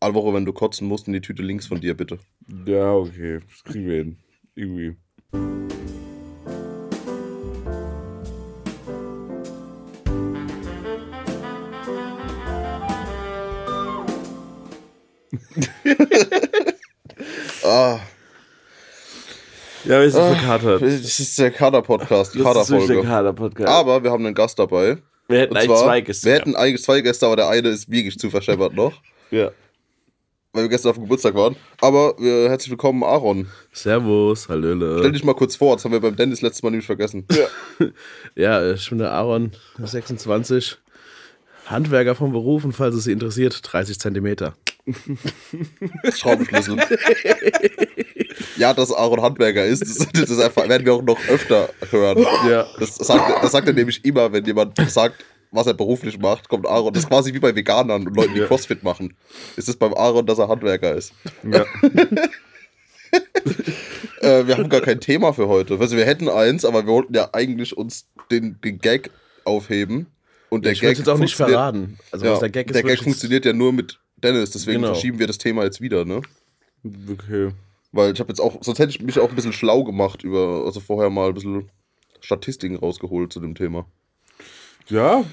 Woche, wenn du kotzen musst, in die Tüte links von dir, bitte. Ja, okay. Das kriegen wir hin. Irgendwie. Ah, Ja, wir sind ah, verkatert. das ist der Kader-Podcast, die Kader-Folge. Kader-Podcast. Aber wir haben einen Gast dabei. wir hätten Und eigentlich zwar, zwei Gäste. Wir hätten eigentlich zwei Gäste, aber der eine ist wirklich zu verscheppert noch, ja. Weil wir gestern auf dem Geburtstag waren. Aber wir, herzlich willkommen, Aaron. Servus, Stell Hallöle. dich mal kurz vor, das haben wir beim Dennis letztes Mal nämlich vergessen. Ja, ich bin der Aaron, 26, Handwerker vom Beruf und falls es Sie interessiert, 30 Zentimeter. Schraubenschlüssel. ja, dass Aaron Handwerker ist, das, das ist einfach, werden wir auch noch öfter hören. Ja. Das, sagt, das sagt er nämlich immer, wenn jemand sagt, was er beruflich macht, kommt Aaron. Das ist quasi wie bei Veganern und Leuten, die Crossfit machen. Ist es beim Aaron, dass er Handwerker ist. ja. Äh, wir haben gar kein Thema für heute. Also wir hätten eins, aber wir wollten ja eigentlich uns den, den Gag aufheben. Und der Ich Gag jetzt auch nicht verraten. Also Ja, der Gag der Gag funktioniert ja nur mit Dennis, deswegen Genau. verschieben wir das Thema jetzt wieder, ne? Okay. Weil ich habe jetzt auch, sonst hätte ich mich auch ein bisschen schlau gemacht über, also vorher mal ein bisschen Statistiken rausgeholt zu dem Thema. Ja.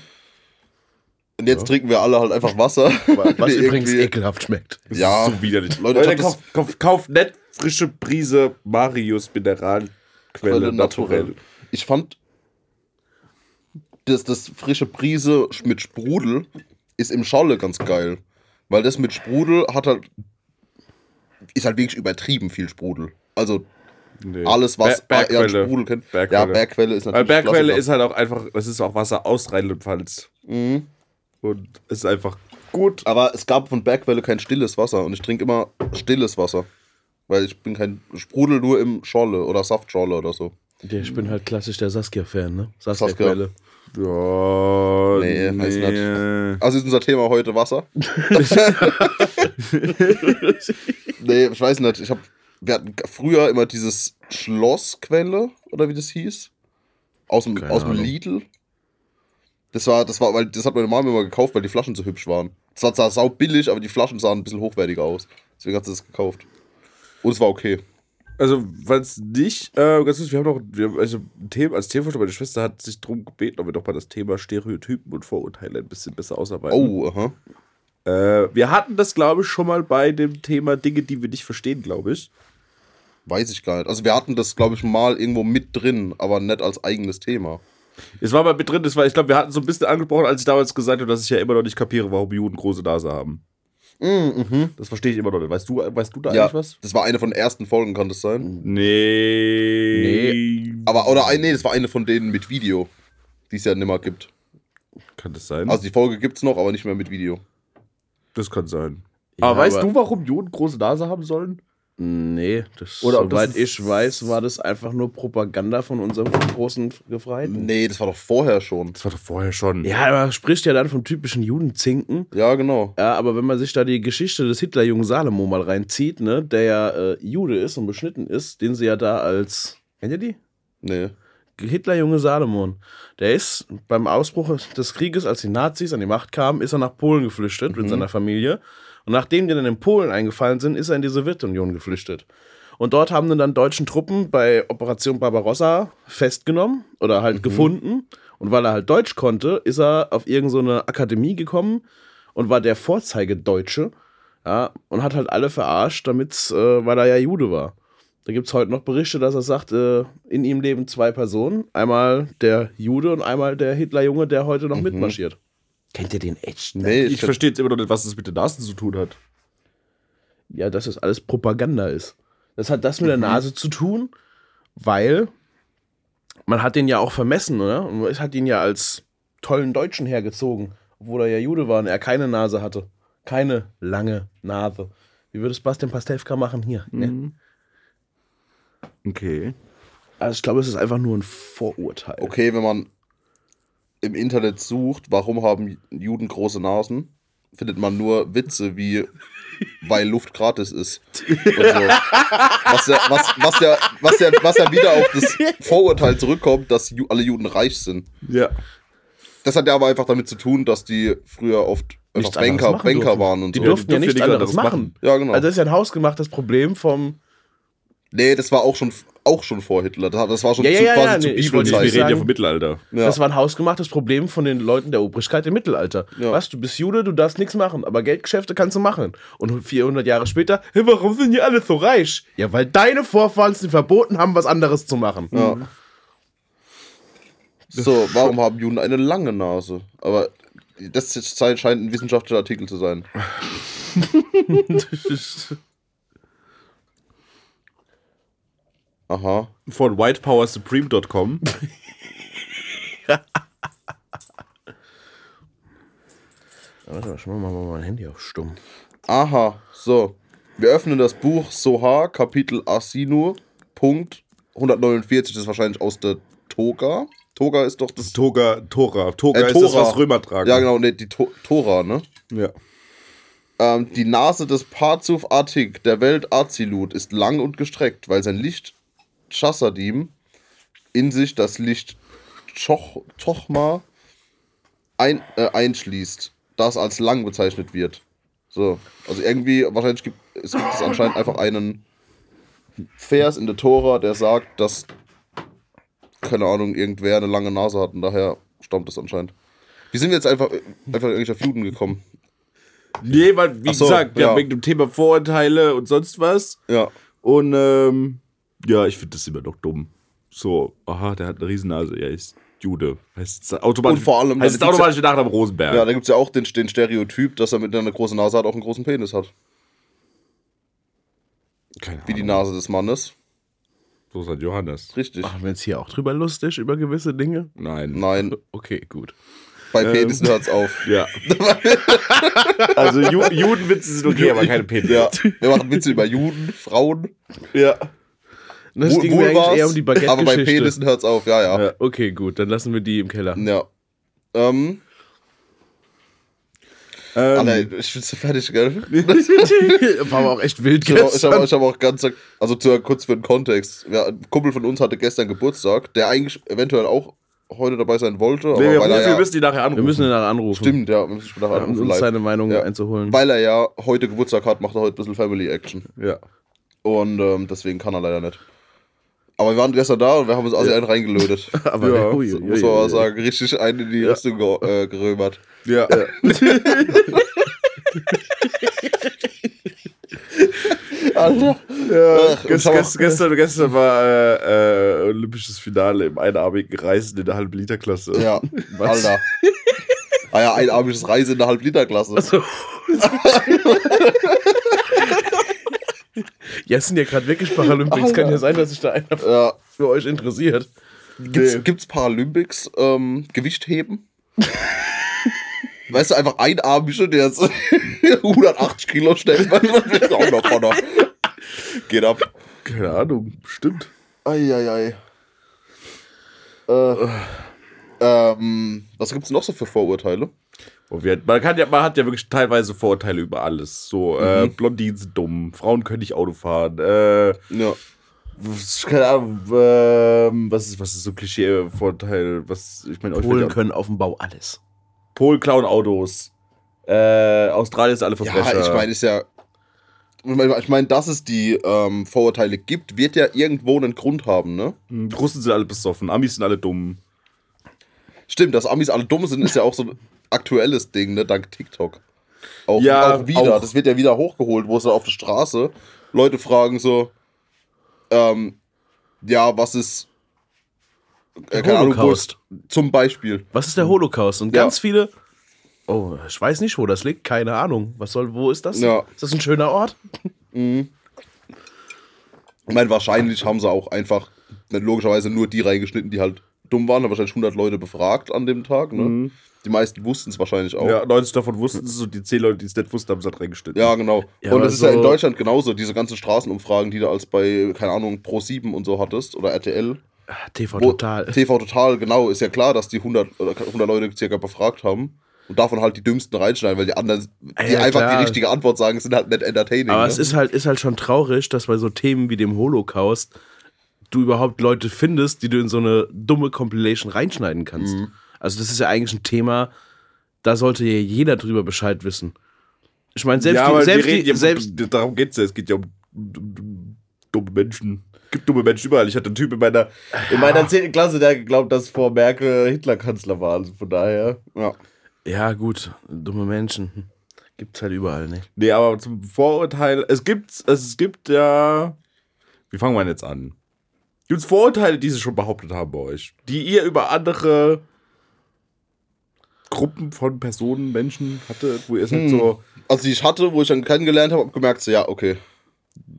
Und jetzt trinken wir alle halt einfach Wasser. Was übrigens irgendwie- ekelhaft schmeckt. Ja. so widerlich. Leute, Leute, das- kauf, kauf, nicht frische Prise Marius Mineralquelle Quelle naturell. Ich fand, das, das frische Prise mit Sprudel ist im Scholle ganz geil. Weil das mit Sprudel hat halt, ist halt wirklich übertrieben viel Sprudel. Also Nee. alles, was Ber- Bergquelle. Sprudel kennt. Bergquelle. Ja, Bergquelle ist Weil natürlich Bergquelle Klassiker. ist halt auch einfach, das ist auch Wasser aus Rheinland-Pfalz. Mhm. Und es ist einfach gut. Aber es gab von Bergquelle kein stilles Wasser und ich trinke immer stilles Wasser. Weil ich bin kein Sprudel nur im Scholle oder Saftschorle oder so. Ja, ich bin halt klassisch der Saskia-Fan, ne? Saskia. Saskia-Quelle. Ja, Nee, weiß nicht. Also ist unser Thema heute Wasser. nee, ich weiß nicht. Ich hab, wir hatten früher immer dieses Schlossquelle oder wie das hieß. Aus dem, Keine aus dem Ahnung. Lidl. Das war, das war, weil das hat meine Mama immer gekauft, weil die Flaschen so hübsch waren. Es war zwar sau billig, aber die Flaschen sahen ein bisschen hochwertiger aus. Deswegen hat sie das gekauft. Und es war okay. Also, falls nicht, äh, ganz kurz, wir haben noch, wir, also, ein Thema, als Themenvorschlag, meine Schwester hat sich darum gebeten, ob wir doch mal das Thema Stereotypen und Vorurteile ein bisschen besser ausarbeiten. Oh, aha. Äh, wir hatten das, glaube ich, schon mal bei dem Thema Dinge, die wir nicht verstehen, glaube ich. Weiß ich gar nicht. Also wir hatten das, glaube ich, mal irgendwo mit drin, aber nicht als eigenes Thema. Es war mal mit drin, das war, ich glaube, wir hatten so ein bisschen angesprochen, als ich damals gesagt habe, dass ich ja immer noch nicht kapiere, warum Juden große Nase haben. Mhm. Das verstehe ich immer noch nicht. Weißt du, weißt du da Ja, eigentlich was? das war eine von den ersten Folgen, kann das sein? Nee. Aber, oder ein, nee, das war eine von denen mit Video, die es ja nimmer gibt. Kann das sein? Also die Folge gibt's noch, aber nicht mehr mit Video. das kann sein. Ja, aber weißt aber- du, warum Juden große Nase haben sollen? Nee, das, Oder das soweit ist- ich weiß, war das einfach nur Propaganda von unserem großen Gefreiten. Nee, das war doch vorher schon. Das war doch vorher schon. Ja, man spricht ja dann vom typischen Judenzinken. Ja, genau. Ja, aber wenn man sich da die Geschichte des Hitlerjungen Salomo mal reinzieht, ne, der ja äh, Jude ist und beschnitten ist, den sie ja da als. Kennt ihr die? Nee. Hitlerjunge Salomon. Der ist beim Ausbruch des Krieges, als die Nazis an die Macht kamen, ist er nach Polen geflüchtet mit seiner Familie. Und nachdem die dann in Polen eingefallen sind, ist er in die Sowjetunion geflüchtet. Und dort haben dann, dann deutschen Truppen bei Operation Barbarossa festgenommen oder halt gefunden. Und weil er halt Deutsch konnte, ist er auf irgendeine so Akademie gekommen und war der Vorzeigedeutsche. Ja, und hat halt alle verarscht, damit's, äh, weil er ja Jude war. Da gibt es heute noch Berichte, dass er sagt, äh, in ihm leben zwei Personen. Einmal der Jude und einmal der Hitlerjunge, der heute noch mitmarschiert. Kennt ihr den echt? Nee, Ich verstehe jetzt immer noch nicht, was das mit den Nasen zu tun hat. Ja, dass das alles Propaganda ist. Das hat das mit der Nase zu tun, weil man hat den ja auch vermessen, oder? Und man hat ihn ja als tollen Deutschen hergezogen, obwohl er ja Jude war und er keine Nase hatte. Keine lange Nase. Wie würde es Bastian Pastewka machen hier? Ne? Okay. Also ich glaube, es ist einfach nur ein Vorurteil. Okay, wenn man im Internet sucht, warum haben Juden große Nasen, findet man nur Witze wie, weil Luft gratis ist. Und so. Was, ja, was, was, ja, was, ja, was ja wieder auf das Vorurteil zurückkommt, dass Ju alle Juden reich sind. Ja. Das hat ja aber einfach damit zu tun, dass die früher oft nichts Banker, anderes Banker waren und die so. durften ja Die durften ja anderes nichts machen. machen. Ja, genau. Also das ist ja ein hausgemachtes Problem vom. Nee, das war auch schon, auch schon vor Hitler. Das das war schon Ja, zu, ja, quasi ja, zu nee, ich Wir Bibelzeit. reden ja vom Mittelalter. Ja. Das war ein hausgemachtes Problem von den Leuten der Obrigkeit im Mittelalter. Ja. Was, du bist Jude, du darfst nichts machen, aber Geldgeschäfte kannst du machen. Und 400 Jahre später, hey, warum sind die alle so reich? Ja, weil deine Vorfahren es dir verboten haben, was anderes zu machen. Ja. So, warum haben Juden eine lange Nase? Aber das ist- scheint ein wissenschaftlicher Artikel zu sein. Aha. Von whitepowersupreme.com. Warte mal, schau mal, mal mein Handy auf stumm. Aha. So. Wir öffnen das Buch Sohar, Kapitel Asinu, Punkt 149. Das ist wahrscheinlich aus der Toga. Toga ist doch das. Toga, Tora. Toga Äh, ist das, Tora. was Römer tragen. Ja, genau, nee, die to Tora, ne? Ja. Ähm, die Nase des Parzuf Atik der Welt Azilut ist lang und gestreckt, weil sein Licht Chassadim in sich das Licht Choch Chochma ein, äh, einschließt, das als lang bezeichnet wird. So, also irgendwie, wahrscheinlich gibt es, gibt es anscheinend einfach einen Vers in der Tora, der sagt, dass, keine Ahnung, irgendwer eine lange Nase hat und daher stammt es anscheinend. Wie sind wir jetzt einfach, einfach eigentlich auf Juden gekommen? Nee, weil, wie so, gesagt, ja, ja. wegen dem Thema Vorurteile und sonst was. Ja. Und ähm, ja, ich finde das immer noch dumm. So, aha, der hat eine Riesennase, er ist Jude. Heißt es automatisch, Und vor allem, heißt es automatisch nach dem Rosenberg. Ja, da gibt es ja auch den, den Stereotyp, dass er mit einer großen Nase hat, auch einen großen Penis hat. Keine Wie die Ahnung. Nase des Mannes. So ist halt Johannes. Richtig. Machen wir jetzt hier auch drüber lustig, über gewisse Dinge? Nein. Nein, Okay, gut. bei Ähm. Penissen hört's auf. Ja. also Ju Judenwitze sind okay, aber keine Penis. Ja, wir machen Witze über Juden, Frauen. ja. Das Wohl- ging mir eigentlich eher um die Aber bei. Penissen hört's auf, ja, ja. Ja. Okay, gut, dann lassen wir die im Keller. Ja. Ähm, Ähm, Alter, ich bin so fertig, gell? War aber auch echt wild Ich habe gestern. hab, ich hab auch ganz, also zu, kurz für den Kontext. Ja, ein Kumpel von uns hatte gestern Geburtstag, der eigentlich eventuell auch heute dabei sein wollte, aber nee, wir, weil rufen, er wir ja, müssen die nachher anrufen. wir müssen ihn nachher anrufen. stimmt, ja, wir müssen um anrufen uns live. seine Meinung Ja. einzuholen. Weil er ja heute Geburtstag hat, macht er heute ein bisschen Family Action. Ja. Und ähm, deswegen kann er leider nicht. Aber wir waren gestern da und wir haben uns also einen reingelötet. aber Ja, ui, ui, muss man ui, mal ui. sagen, richtig einen in die Rüstung ge äh, gerömert. Ja. Alter. ja. Ach, Gest, gest, gestern, gestern war äh, äh, olympisches Finale im einarmigen Reisen in der halben Liter Klasse. Ja, Was? Alter. Ah ja, einarmiges Reise in der Halb-Liter-Klasse. So. ja, es sind ja gerade wirklich Paralympics. Kann ja sein, dass sich da einer Ja. für euch interessiert. Gibt's, Nee. gibt's Paralympics ähm, Gewichtheben? weißt du, einfach einarmige, der jetzt 180 Kilo stellt, man wird auch noch vorne. Geht ab. Keine Ahnung, stimmt. Eieiei. Äh, ähm, was gibt's noch so für Vorurteile? Und wir, man, kann ja, man hat ja wirklich teilweise Vorurteile über alles. So, äh, Mhm. Blondinen sind dumm, Frauen können nicht Auto fahren. Äh, Ja. was- keine Ahnung, ähm, was ist, was ist so ein Klischee-Vorteil? Was, ich meine, euch Polen können auf dem Bau alles. Polen klauen Autos. Äh, Australien ist alle Verbrecher. Ja, ich meine, ist ja. Ich meine, mein, dass es die ähm, Vorurteile gibt, wird ja irgendwo einen Grund haben, ne? Hm, Die Russen sind alle besoffen, Amis sind alle dumm. Stimmt, dass Amis alle dumm sind, ist ja auch so aktuelles Ding, ne? Dank TikTok. Auch, Ja, auch wieder. auch. Das wird ja wieder hochgeholt, wo es dann auf der Straße Leute fragen so, ähm, ja, was ist. Äh, keine Ahnung, Holocaust. ist, zum Beispiel. Was ist der Holocaust? Und Ja. ganz viele. Oh, ich weiß nicht, wo das liegt. Keine Ahnung. Was soll, wo ist das? Ja. Ist das ein schöner Ort? Ich meine, wahrscheinlich haben sie auch einfach nicht logischerweise nur die reingeschnitten, die halt dumm waren, haben wahrscheinlich 100 Leute befragt an dem Tag, ne? Die meisten wussten es wahrscheinlich auch. Ja, 90 davon wussten es und die 10 Leute, die es nicht wussten, haben es halt reingeschnitten. Ja, genau. Ja, und das ist ja in so- Deutschland genauso, diese ganzen Straßenumfragen, die du als bei, keine Ahnung, Pro7 und so hattest oder RTL. TV Wo- Total. TV Total, genau, ist ja klar, dass die 100, oder 100 Leute circa befragt haben und davon halt die dümmsten reinschneiden, weil die anderen, die Ja, einfach klar. die richtige Antwort sagen, sind halt nicht entertaining. Aber ne? es ist halt, ist halt schon traurig, dass bei so Themen wie dem Holocaust du überhaupt Leute findest, die du in so eine dumme Compilation reinschneiden kannst. Mhm. Also das ist ja eigentlich ein Thema, da sollte ja jeder drüber Bescheid wissen. Ich meine, selbst ja, die, selbst die, ja, selbst, darum geht's ja. Es geht ja um um dumme Menschen. Es gibt dumme Menschen überall. Ich hatte einen Typ in meiner, in meiner 10. Klasse, der geglaubt, dass vor Merkel Hitler Kanzler war. Also von daher. Ja. ja gut, dumme Menschen gibt's halt überall, ne? Nee, aber zum Vorurteil. Es gibt, es gibt ja. Wie fangen wir denn jetzt an? Gibt es Vorurteile, die sie schon behauptet haben bei euch? Die ihr über andere Gruppen von Personen, Menschen hattet, wo ihr es halt so. Also die ich hatte, wo ich dann kennengelernt habe, habe gemerkt, so, ja, okay,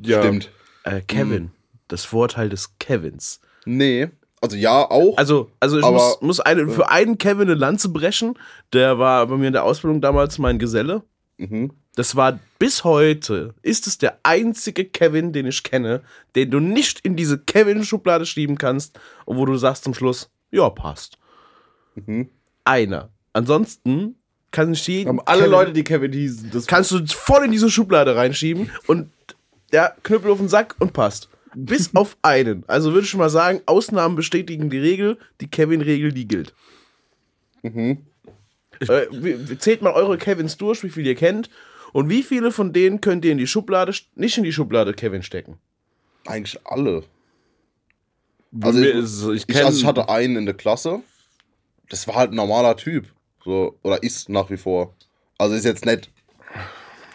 Ja, stimmt. Äh, Kevin, das Vorteil des Kevins. Nee. Also ja, auch. Also, also ich Aber- muss, muss einen, für einen Kevin eine Lanze brechen. Der war bei mir in der Ausbildung damals mein Geselle. mhm. Das war bis heute, ist es der einzige Kevin, den ich kenne, den du nicht in diese Kevin-Schublade schieben kannst und wo du sagst zum Schluss, ja, passt. Mhm. Einer. Ansonsten kann ich jeden. haben alle Kevin- Leute, die Kevin hießen, das kannst du voll in diese Schublade reinschieben und der Knüppel auf den Sack und passt. Bis auf einen. Also würde ich schon mal sagen, Ausnahmen bestätigen die Regel, die Kevin-Regel, die gilt. Mhm. Äh, wie- wie- zählt mal eure Kevins durch, wie viele ihr kennt. Und wie viele von denen könnt ihr in die Schublade, nicht in die Schublade Kevin stecken? Eigentlich alle. Also Also ich, ich- ich, also ich hatte einen in der Klasse. Das war halt ein normaler Typ. So, oder ist nach wie vor. Also ist jetzt nicht.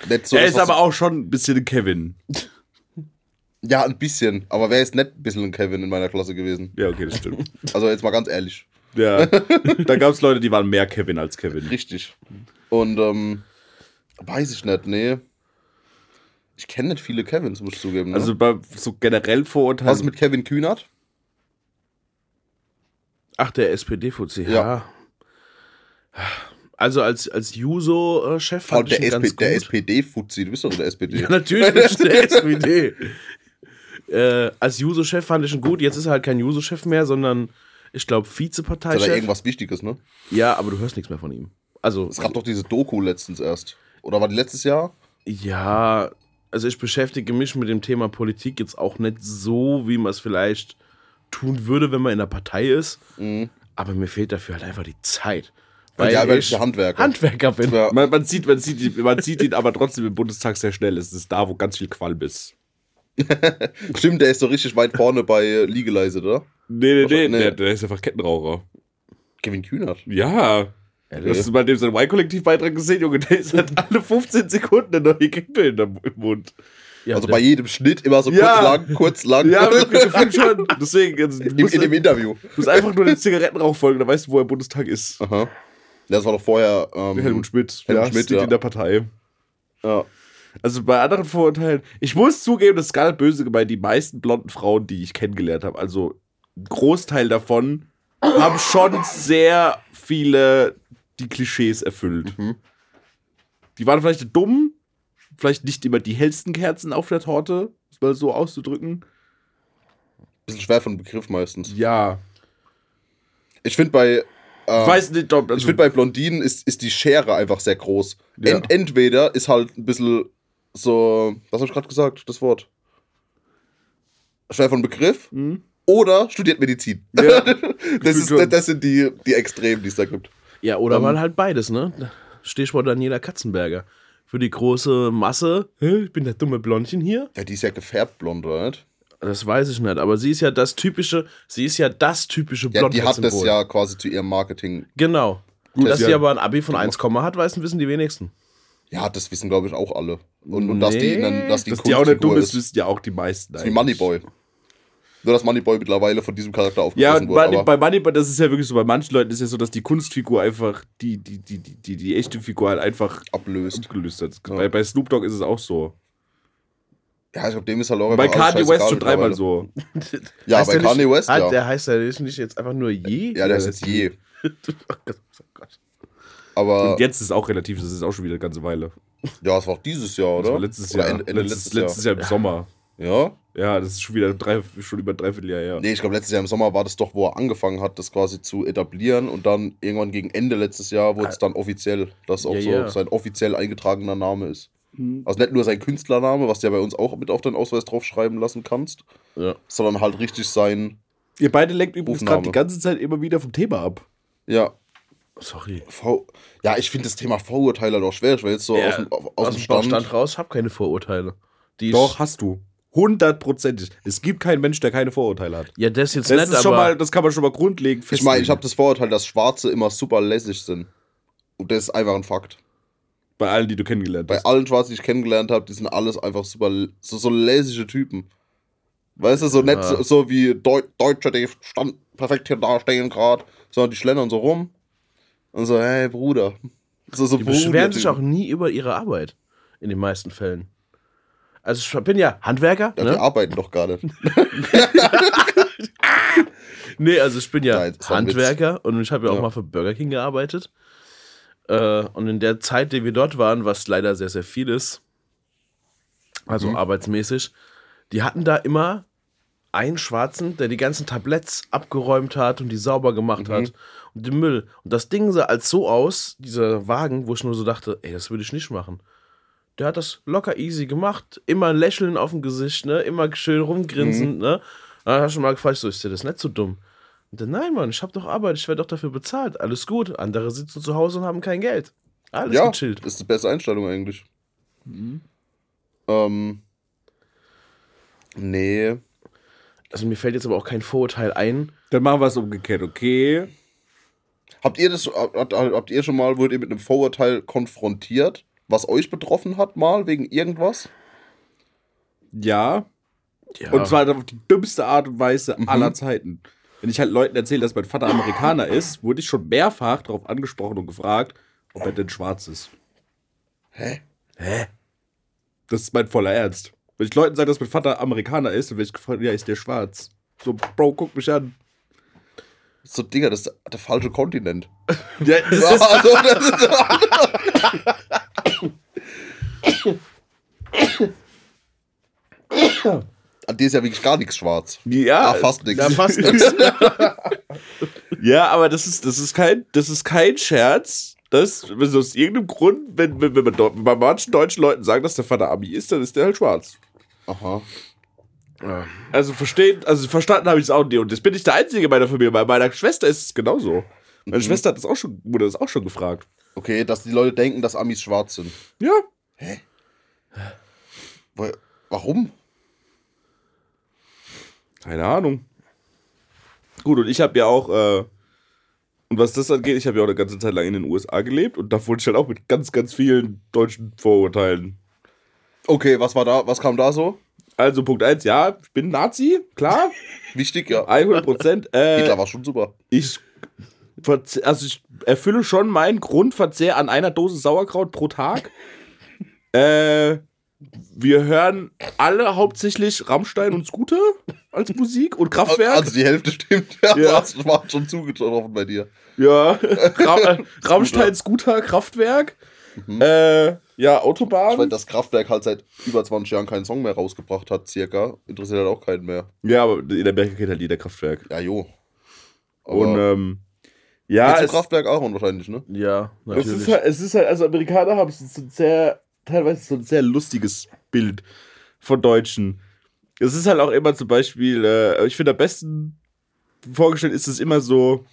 nicht so, er ist aber auch schon ein bisschen ein Kevin. Ja, ein bisschen. Aber wer ist nicht ein bisschen ein Kevin in meiner Klasse gewesen? Ja, okay, das stimmt. Also jetzt mal ganz ehrlich. ja. Da gab es Leute, die waren mehr Kevin als Kevin. Richtig. Und ähm, weiß ich nicht, nee. Ich kenne nicht viele Kevins, muss ich zugeben. Ne? Also bei so generell Vorurteilen. was ist mit Kevin Kühnert? Ach, der SPD-Fuzzi, ja. Also als, als Juso-Chef Oh, fand ich der, ihn ganz SP, der gut. SPD-Fuzzi, du bist doch der SPD. Ja, natürlich der SPD. Äh, als Juso-Chef fand ich ihn gut. Jetzt ist er halt kein Juso-Chef mehr, sondern ich glaube Vizeparteichef. irgendwas Wichtiges, ne? Ja, aber du hörst nichts mehr von ihm. Also, Es gab doch diese Doku letztens erst. Oder war die letztes Jahr? ja, also ich beschäftige mich mit dem Thema Politik jetzt auch nicht so, wie man es vielleicht tun würde, wenn man in der Partei ist. Mhm. Aber mir fehlt dafür halt einfach die Zeit. Weil ja, ich welche Handwerker. Handwerker bin. Ja. man, man, sieht, man, sieht, ihn- man sieht ihn aber trotzdem im Bundestag sehr schnell. Es ist da, wo ganz viel Qualm ist. Stimmt, der ist so richtig weit vorne bei Legalize, oder? Nee, nee, nee, Nee. Der, der ist einfach Kettenraucher. Kevin Kühnert. Ja. Hast du bei dem seinen Y-Kollektiv-Beitrag gesehen, Junge? Der ist halt alle 15 Sekunden eine neue Kippe in der- im Mund. Ja, Also der- bei jedem Schnitt immer so Ja. kurz lang, kurz lang. Ja, wirklich, gefühlt schon. Deswegen, also, du, Im, musst, in dem du Interview. musst einfach nur den Zigarettenrauch folgen, dann weißt du, wo er im Bundestag ist. Aha. Das war doch vorher. Ähm, Helmut Schmidt. Helmut ja, Schmidt, steht ja. in der Partei. Ja. Also bei anderen Vorurteilen, ich muss zugeben, das ist gar nicht böse gemeint, die meisten blonden Frauen, die ich kennengelernt habe, also ein Großteil davon, haben schon sehr viele die Klischees erfüllt. Mhm. Die waren vielleicht dumm, vielleicht nicht immer die hellsten Kerzen auf der Torte, um es mal so auszudrücken. Bisschen schwer von Begriff meistens. Ja. Ich finde bei. Ich Äh, weiß nicht, ob. ich Also, finde bei Blondinen ist, ist die Schere einfach sehr groß. Ja. Ent, entweder ist halt ein bisschen so. Was habe ich gerade gesagt? Das Wort. Schwer von Begriff. Hm? Oder studiert Medizin. Ja. das, ist, das sind die, die Extremen, die es da gibt. Ja, oder Ähm, mal halt beides, ne? Stichwort Daniela Katzenberger. Für die große Masse, "Hä, ich bin der dumme Blondchen hier. Ja, die ist ja gefärbt blond, oder nicht? Das weiß ich nicht, aber sie ist ja das typische, sie ist ja das typische Ja, die hat das ja quasi zu ihrem Marketing. Genau. Gut, dass ja. sie aber ein Abi von 1, hat, weißen, wissen die wenigsten. Ja, das wissen, glaube ich, auch alle. Und, und dass die, Nee. dass die, dass die auch nicht Kunstfigur dumm ist, ist. wissen ja auch die meisten. Wie Moneyboy. Nur, dass Moneyboy mittlerweile von diesem Charakter Ja, aufgegriffen und wurde. bei, aber bei Moneyball, das ist ja wirklich so, bei manchen Leuten ist ja so, dass die Kunstfigur einfach die, die, die, die, die, die echte Figur halt einfach ablöst. abgelöst hat. Ja. Bei, bei Snoop Dogg ist es auch so. Ja, ich glaube, dem ist halt auch Bei Kanye West schon dreimal so. Ja, Heißt bei Kanye West, ja. Der heißt ja nicht jetzt einfach nur je? Ja, der ist jetzt je. Oh Gott, oh Gott. Aber Und jetzt ist es auch relativ, das ist auch schon wieder eine ganze Weile. ja, es war auch dieses Jahr, Das oder? war letztes Oder Jahr. Ende, Ende letztes, letztes, Jahr im Sommer. Jahr. Ja? Ja, das ist schon wieder drei, schon über dreiviertel Jahr her. Nee, ich glaube, letztes Jahr im Sommer war das doch, wo er angefangen hat, das quasi zu etablieren. Und dann irgendwann gegen Ende letztes Jahr wurde es dann offiziell, dass auch Ja, so ja. sein offiziell eingetragener Name ist. Mhm. Also nicht nur sein Künstlername, was du ja bei uns auch mit auf deinen Ausweis draufschreiben lassen kannst, Ja. sondern halt richtig sein, Ihr beide lenkt übrigens gerade die ganze Zeit immer wieder vom Thema ab. ja, Sorry. V ja, ich finde das Thema Vorurteile doch schwer. Ich will jetzt so aus, dem, aus, aus dem Stand. Stand raus, ich habe keine Vorurteile. Die Doch, hast du. Hundertprozentig. Es gibt keinen Mensch, der keine Vorurteile hat. Ja, das jetzt Das, nicht, ist schon aber mal, das kann man schon mal grundlegend Ich meine, ich habe das Vorurteil, dass Schwarze immer super lässig sind. Und das ist einfach ein Fakt. Bei allen, die du kennengelernt Bei hast. allen Schwarzen, die ich kennengelernt habe, die sind alles einfach super, so, so lässige Typen. Weißt du, so nicht so, so wie Deu Deutsche, die stand perfekt hier dastehen gerade, sondern die schlendern so rum und so, hey Bruder. So, so die beschweren sich auch nie über ihre Arbeit. In den meisten Fällen. Also ich bin ja Handwerker, Ja, die ne? arbeiten doch gar nicht. Nee, also ich bin ja Nein. Handwerker und ich habe ja auch Ja. mal für Burger King gearbeitet. Äh, und in der Zeit, die wir dort waren, was leider sehr, sehr viel ist, also Mhm. arbeitsmäßig, die hatten da immer einen Schwarzen, der die ganzen Tabletts abgeräumt hat und die sauber gemacht Mhm. hat und den Müll. Und das Ding sah als so aus, dieser Wagen, wo ich nur so dachte, ey, das würde ich nicht machen. Der hat das locker easy gemacht, immer ein Lächeln auf dem Gesicht, ne? immer schön rumgrinsen. Ne? Dann hast du schon mal gefragt, so ist dir das nicht so dumm? Und dann, nein, Mann, ich habe doch Arbeit, ich werde doch dafür bezahlt. Alles gut. Andere sitzen zu Hause und haben kein Geld. Alles ja, gechillt. das ist die beste Einstellung eigentlich. Mhm. Ähm, nee. Also mir fällt jetzt aber auch kein Vorurteil ein. Dann machen wir es umgekehrt, okay? Habt ihr das, habt, habt ihr schon mal, wurdet ihr mit einem Vorurteil konfrontiert, was euch betroffen hat, mal wegen irgendwas? Ja. Ja. Und zwar auf die dümmste Art und Weise Mhm. aller Zeiten. Wenn ich halt Leuten erzähle, dass mein Vater Amerikaner ist, wurde ich schon mehrfach darauf angesprochen und gefragt, ob er denn schwarz ist. Hä? Hä? Das ist mein voller Ernst. Wenn ich Leuten sage, dass mein Vater Amerikaner ist, dann werde ich gefragt, ja, ist der schwarz? So, Bro, guck mich an. So, Digga, das ist der, der falsche Kontinent. Ja, das ist, also, das ist, An dir ist ja wirklich gar nichts schwarz. ja, Ah, fast nichts. Ja, fast nichts. ja, aber das ist, das ist kein, das ist kein Scherz. Das, wenn so aus irgendeinem Grund, wenn, wenn, wenn man dort, bei manchen deutschen Leuten sagt, dass der Vater Ami ist, dann ist der halt schwarz. Aha. Also verstehen, also verstanden habe ich es auch nicht. Und jetzt bin ich der Einzige in meiner Familie. Bei meiner Schwester ist es genauso. Meine Schwester hat das auch schon, wurde das auch schon gefragt. Okay, dass die Leute denken, dass Amis schwarz sind. Ja. Wo- Warum? Keine Ahnung. Gut, und ich habe ja auch, äh, und was das angeht, ich habe ja auch eine ganze Zeit lang in den USA gelebt und da wurde ich halt auch mit ganz, ganz vielen deutschen Vorurteilen. Okay, was war da? Was kam da so? Also Punkt 1, ja, ich bin Nazi, klar, Wichtig, ja. 100 Prozent. Hitler Äh, war schon super. ich, also ich erfülle schon meinen Grundverzehr an einer Dose Sauerkraut pro Tag. äh, wir hören alle hauptsächlich Rammstein und Scooter als Musik und Kraftwerk. Also die Hälfte stimmt. Ja, Ja. Das war schon zugetroffen bei dir. Ja, Ra äh, Rammstein, Scooter, Kraftwerk. Äh, ja, Ich meine, Autobahn. dass Kraftwerk halt seit über 20 Jahren keinen Song mehr rausgebracht hat, circa. Interessiert halt auch keinen mehr. Ja, aber in Amerika kennt halt jeder Kraftwerk. Ja, jo. Aber Und ähm, ja, es, Kraftwerk Aaron wahrscheinlich, ne? Ja, es, natürlich. ist halt, es ist halt, also Amerikaner haben ein sehr, teilweise so ein sehr lustiges Bild von Deutschen. Es ist halt auch immer zum Beispiel, äh, ich finde am besten vorgestellt ist es immer so,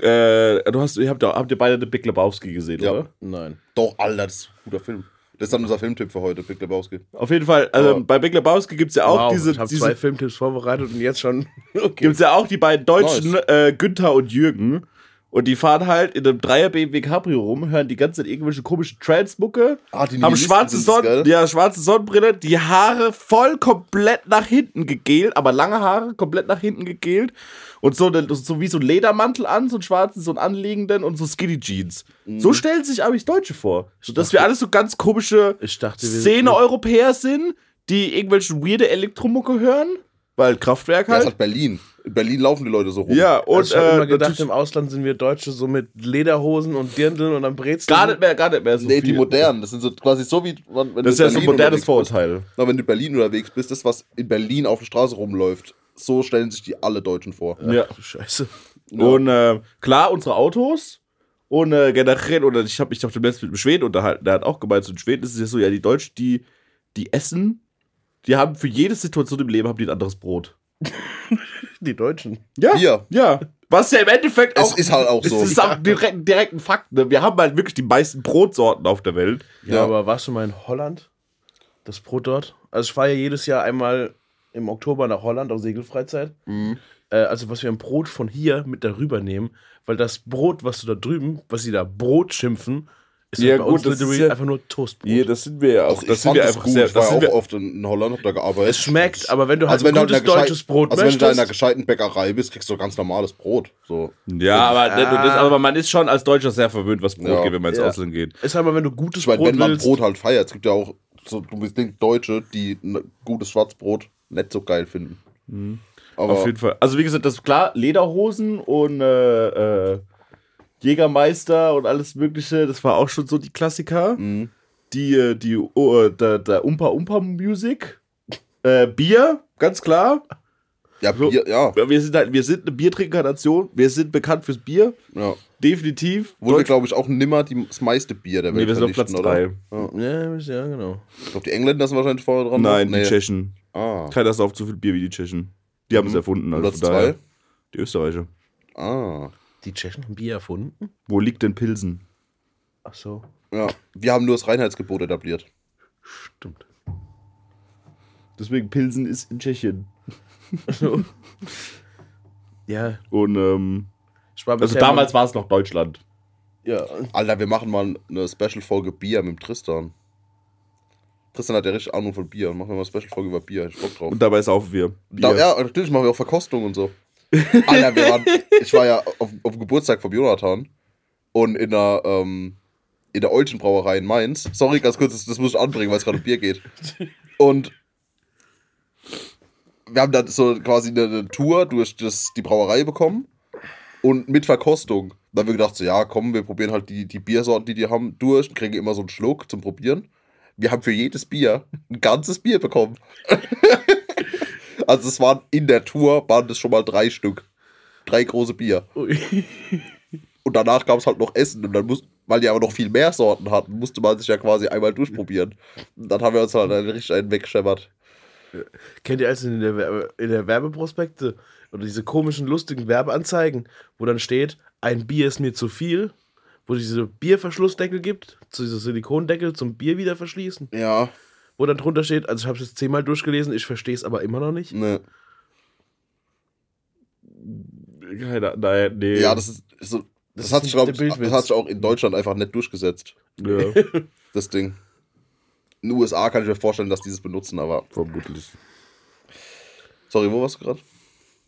äh, du hast, ihr habt, habt ihr beide The Big Lebowski gesehen, Ja. oder? Nein. Doch, Alter, das ist ein guter Film. Das ist dann unser Filmtipp für heute, Big Lebowski. Auf jeden Fall, also Aber- bei Big Lebowski gibt es ja auch wow, diese, ich habe diese zwei Filmtipps vorbereitet und jetzt schon. Okay. gibt es ja auch die beiden Deutschen, Nice. äh, Günther und Jürgen. Und die fahren halt in einem Dreier BMW Cabrio rum, hören die ganze Zeit irgendwelche komischen Trance-Mucke, Ah, die haben schwarze, sind's, Sonn gell? ja, schwarze Sonnenbrille, die Haare voll komplett nach hinten gegelt, aber lange Haare komplett nach hinten gegelt. Und so, eine- so wie so ein Ledermantel an, so einen schwarzen, so einen anliegenden und so Skinny Jeans. Mhm. So stellen sich Amis Deutsche vor. So, dass wir alles so ganz komische dachte, Szene-Europäer sind, die irgendwelche weirde Elektromucke hören, weil Kraftwerk Ja, das halt. halt Berlin. In Berlin laufen die Leute so rum. Ja, und Und ich habe äh, immer gedacht, im Ausland sind wir Deutsche so mit Lederhosen und Dirndln und dann Brezeln. gar nicht mehr, gar nicht mehr so Nee, viel. die modernen. Das sind so quasi so wie, wenn Das ist du ja so ein Berlin modernes unterwegs bist. Vorurteil. Na, wenn du in Berlin unterwegs bist, das, was in Berlin auf der Straße rumläuft, so stellen sich die alle Deutschen vor. Ja. Ach, Scheiße. Ja. Und äh, klar, unsere Autos und äh, generell, oder ich habe mich doch demnächst mit einem Schweden unterhalten, der hat auch gemeint, so in Schweden ist es ja so, ja, die Deutschen, die, die essen, die haben für jede Situation im Leben haben die ein anderes Brot. Die Deutschen. Ja. Bier. Ja. Was ja im Endeffekt Es auch. ist halt auch so. Es ist auch direkt, direkt ein Fakt. Ne? Wir haben halt wirklich die meisten Brotsorten auf der Welt. Ja, Ja. aber warst du mal in Holland? Das Brot dort? Also ich fahre ja jedes Jahr einmal im Oktober nach Holland auf Segelfreizeit. Mhm. Äh, also was wir ein Brot von hier mit darüber nehmen, weil das Brot, was du da drüben, was sie da Brot schimpfen, ist Ja, bei gut, uns das ist ja- einfach nur Toastbrot. Ja, das sind wir ja auch. Also das ich sind wir das einfach gut. sehr. ich war Das ja sind auch wir, oft in Holland, hab da gearbeitet. es schmeckt, aber wenn du halt also wenn halt gutes deutsches Brot also wenn du da in einer möchtest, gescheiten Bäckerei bist, kriegst du ganz normales Brot. So. ja, aber, das, aber man ist schon als Deutscher sehr verwöhnt, was Brot Ja. geht, wenn man ins Ja. Ausland geht. ist halt mal, wenn du gutes Ich meine, Brot wenn man willst. Brot halt feiert, es gibt ja auch so unbedingt Deutsche, die ein gutes Schwarzbrot nicht so geil finden. Aber Auf jeden Fall. Also wie gesagt, das ist klar, Lederhosen und äh, äh, Jägermeister und alles mögliche, das war auch schon so die Klassiker. Mhm. Die, äh, die, oh, äh, der, der Umpa Umpa Music. Äh, Bier, ganz klar. ja, so- Bier, ja, Wir sind halt, wir sind eine Biertrinkernation. Wir sind bekannt fürs Bier. ja. Definitiv. Wurde, glaube ich, auch nimmer die, das meiste Bier der nee, Welt wir sind auf Platz vernichten, 3. oder? Ja, ja, genau. Ich glaube, die Engländer sind wahrscheinlich vorne dran. Nein, nee. die Tschechen. Ah, Keiner sauft so viel Bier wie die Tschechen. Die haben es Mhm. erfunden. Also Platz von daher. zwei. Die Österreicher. Ah, Die Tschechen haben Bier erfunden? Wo liegt denn Pilsen? Ach so, ja. Wir haben nur das Reinheitsgebot etabliert. stimmt. Deswegen Pilsen ist in Tschechien. Ja, Und ähm, also damals war es noch Deutschland. Ja, Alter, wir machen mal eine Special-Folge Bier mit Tristan. Tristan hat ja richtig Ahnung von Bier. Machen wir mal eine Special-Folge über Bier. Ich Bock drauf. Und dabei saufen wir. Da, Bier. ja, natürlich machen wir auch Verkostung und so. Alter, wir waren, ich war ja auf, auf dem Geburtstag von Jonathan und in der, ähm, in der Eulchen Brauerei in Mainz. Sorry, ganz kurz, das, das muss ich anbringen, weil es gerade um Bier geht. Und wir haben dann so quasi eine, eine Tour durch das, die Brauerei bekommen und mit Verkostung. Dann haben wir gedacht, so, ja, komm, wir probieren halt die, die Biersorten, die die haben, durch und kriegen immer so einen Schluck zum Probieren. Wir haben für jedes Bier ein ganzes Bier bekommen. Also es waren in der Tour, waren das schon mal drei Stück. Drei große Bier. Ui. Und danach gab es halt noch Essen. Und dann muss, weil die aber noch viel mehr Sorten hatten, musste man sich ja quasi einmal durchprobieren. Und dann haben wir uns halt einen richtig einen weggeschämmert. Kennt ihr also in der, Werbe, in der Werbeprospekte oder diese komischen, lustigen Werbeanzeigen, wo dann steht, ein Bier ist mir zu viel, wo diese Bierverschlussdeckel gibt, zu dieser Silikondeckel zum Bier wieder verschließen, Ja, wo dann drunter steht, also ich habe es jetzt zehnmal durchgelesen, ich verstehe es aber immer noch nicht. ne. Keine, nein, nee. Ja, das ist so. Das, Das hat sich, glaube ich, das hat sich auch in Deutschland einfach nicht durchgesetzt, ja, das Ding. In den USA kann ich mir vorstellen, dass die das benutzen, aber. vermutlich. Sorry, wo warst du gerade?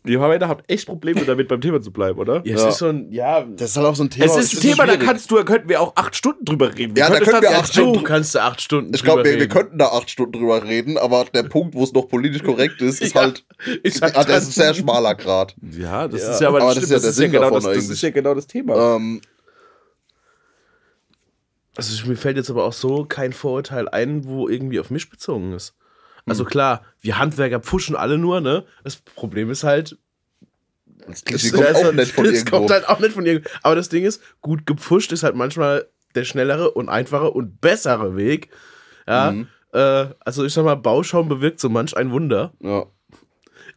Die Männer haben echt Probleme damit, beim Thema zu bleiben, oder? Ja, es Ja. ist so ein, ja, Das ist halt auch so ein Thema. Es ist ein Thema, da kannst du, da könnten wir auch acht Stunden drüber reden. Ja, da könnten können das wir acht du Stunden- kannst da acht Stunden Ich glaube, drüber wir, wir reden. könnten da acht Stunden drüber reden, aber der Punkt, wo es noch politisch korrekt ist, ist Ja, halt. ist halt ah, der ist ein sehr schmaler Grad. Ja, das Ja. ist ja aber, Aber das, das ist ja stimmt, der Sinn genau das, das ist ja genau das Thema. Ähm, Also ich- mir fällt jetzt aber auch so kein Vorurteil ein, wo irgendwie auf mich bezogen ist. Also Hm. klar, wir Handwerker pfuschen alle nur, ne? Das Problem ist halt, das es Klischee kommt auch halt- nicht von irgendwo. kommt halt auch nicht von irgendwo. Aber das Ding ist, gut gepfuscht ist halt manchmal der schnellere und einfache und bessere Weg. Ja, Mhm. äh, also ich sag mal, Bauschaum bewirkt so manch ein Wunder. Ja.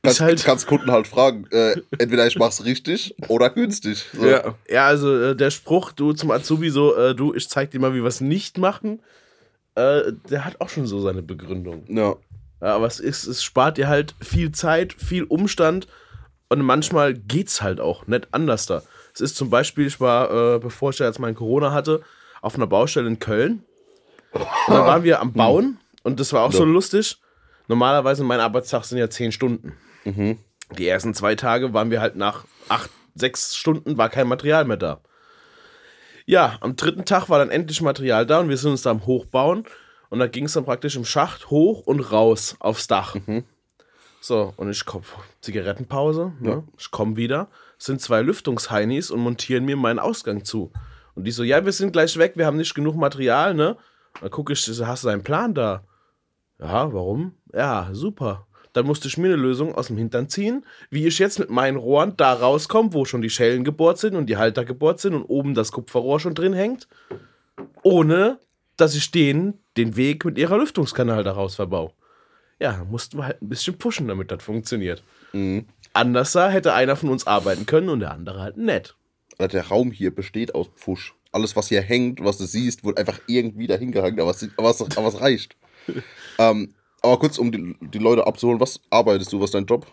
Kannst, halt- kannst Kunden halt fragen, äh, entweder ich mach's richtig oder günstig. So. ja. Ja, also äh, der Spruch, du zum Azubi so, äh, du, ich zeig dir mal, wie wir es nicht machen, äh, der hat auch schon so seine Begründung. ja. Ja, aber es, ist, es spart dir halt viel Zeit, viel Umstand und manchmal geht's halt auch nicht anders da. Es ist zum Beispiel, ich war, äh, bevor ich jetzt mein Corona hatte, auf einer Baustelle in Köln. Und dann waren wir am Bauen und das war auch so lustig. Normalerweise mein Arbeitstag sind ja zehn Stunden. Die ersten zwei Tage waren wir halt nach acht, sechs Stunden, war kein Material mehr da. Ja, am dritten Tag war dann endlich Material da und wir sind uns da am Hochbauen. Und da ging es dann praktisch im Schacht hoch und raus aufs Dach. So, und ich komme, Zigarettenpause, ne? ich komme wieder, es sind zwei Lüftungsheinis und montieren mir meinen Ausgang zu. Und die so, ja, wir sind gleich weg, wir haben nicht genug Material, ne? Dann gucke ich, hast du einen Plan da? Ja, warum? Ja, super. Dann musste ich mir eine Lösung aus dem Hintern ziehen, wie ich jetzt mit meinen Rohren da rauskomme, wo schon die Schellen gebohrt sind und die Halter gebohrt sind und oben das Kupferrohr schon drin hängt, ohne dass ich denen den Weg mit ihrer Lüftungskanal da raus verbau. Ja, mussten wir halt ein bisschen pushen, damit das funktioniert. Mhm. Anders sah, hätte einer von uns arbeiten können und der andere halt nett. Alter, Der Raum hier besteht aus Pfusch. Alles, was hier hängt, was du siehst, wird einfach irgendwie dahin gehangen, aber es, aber es, aber es reicht. ähm, aber kurz, um die, die Leute abzuholen, was arbeitest du, was ist dein Job?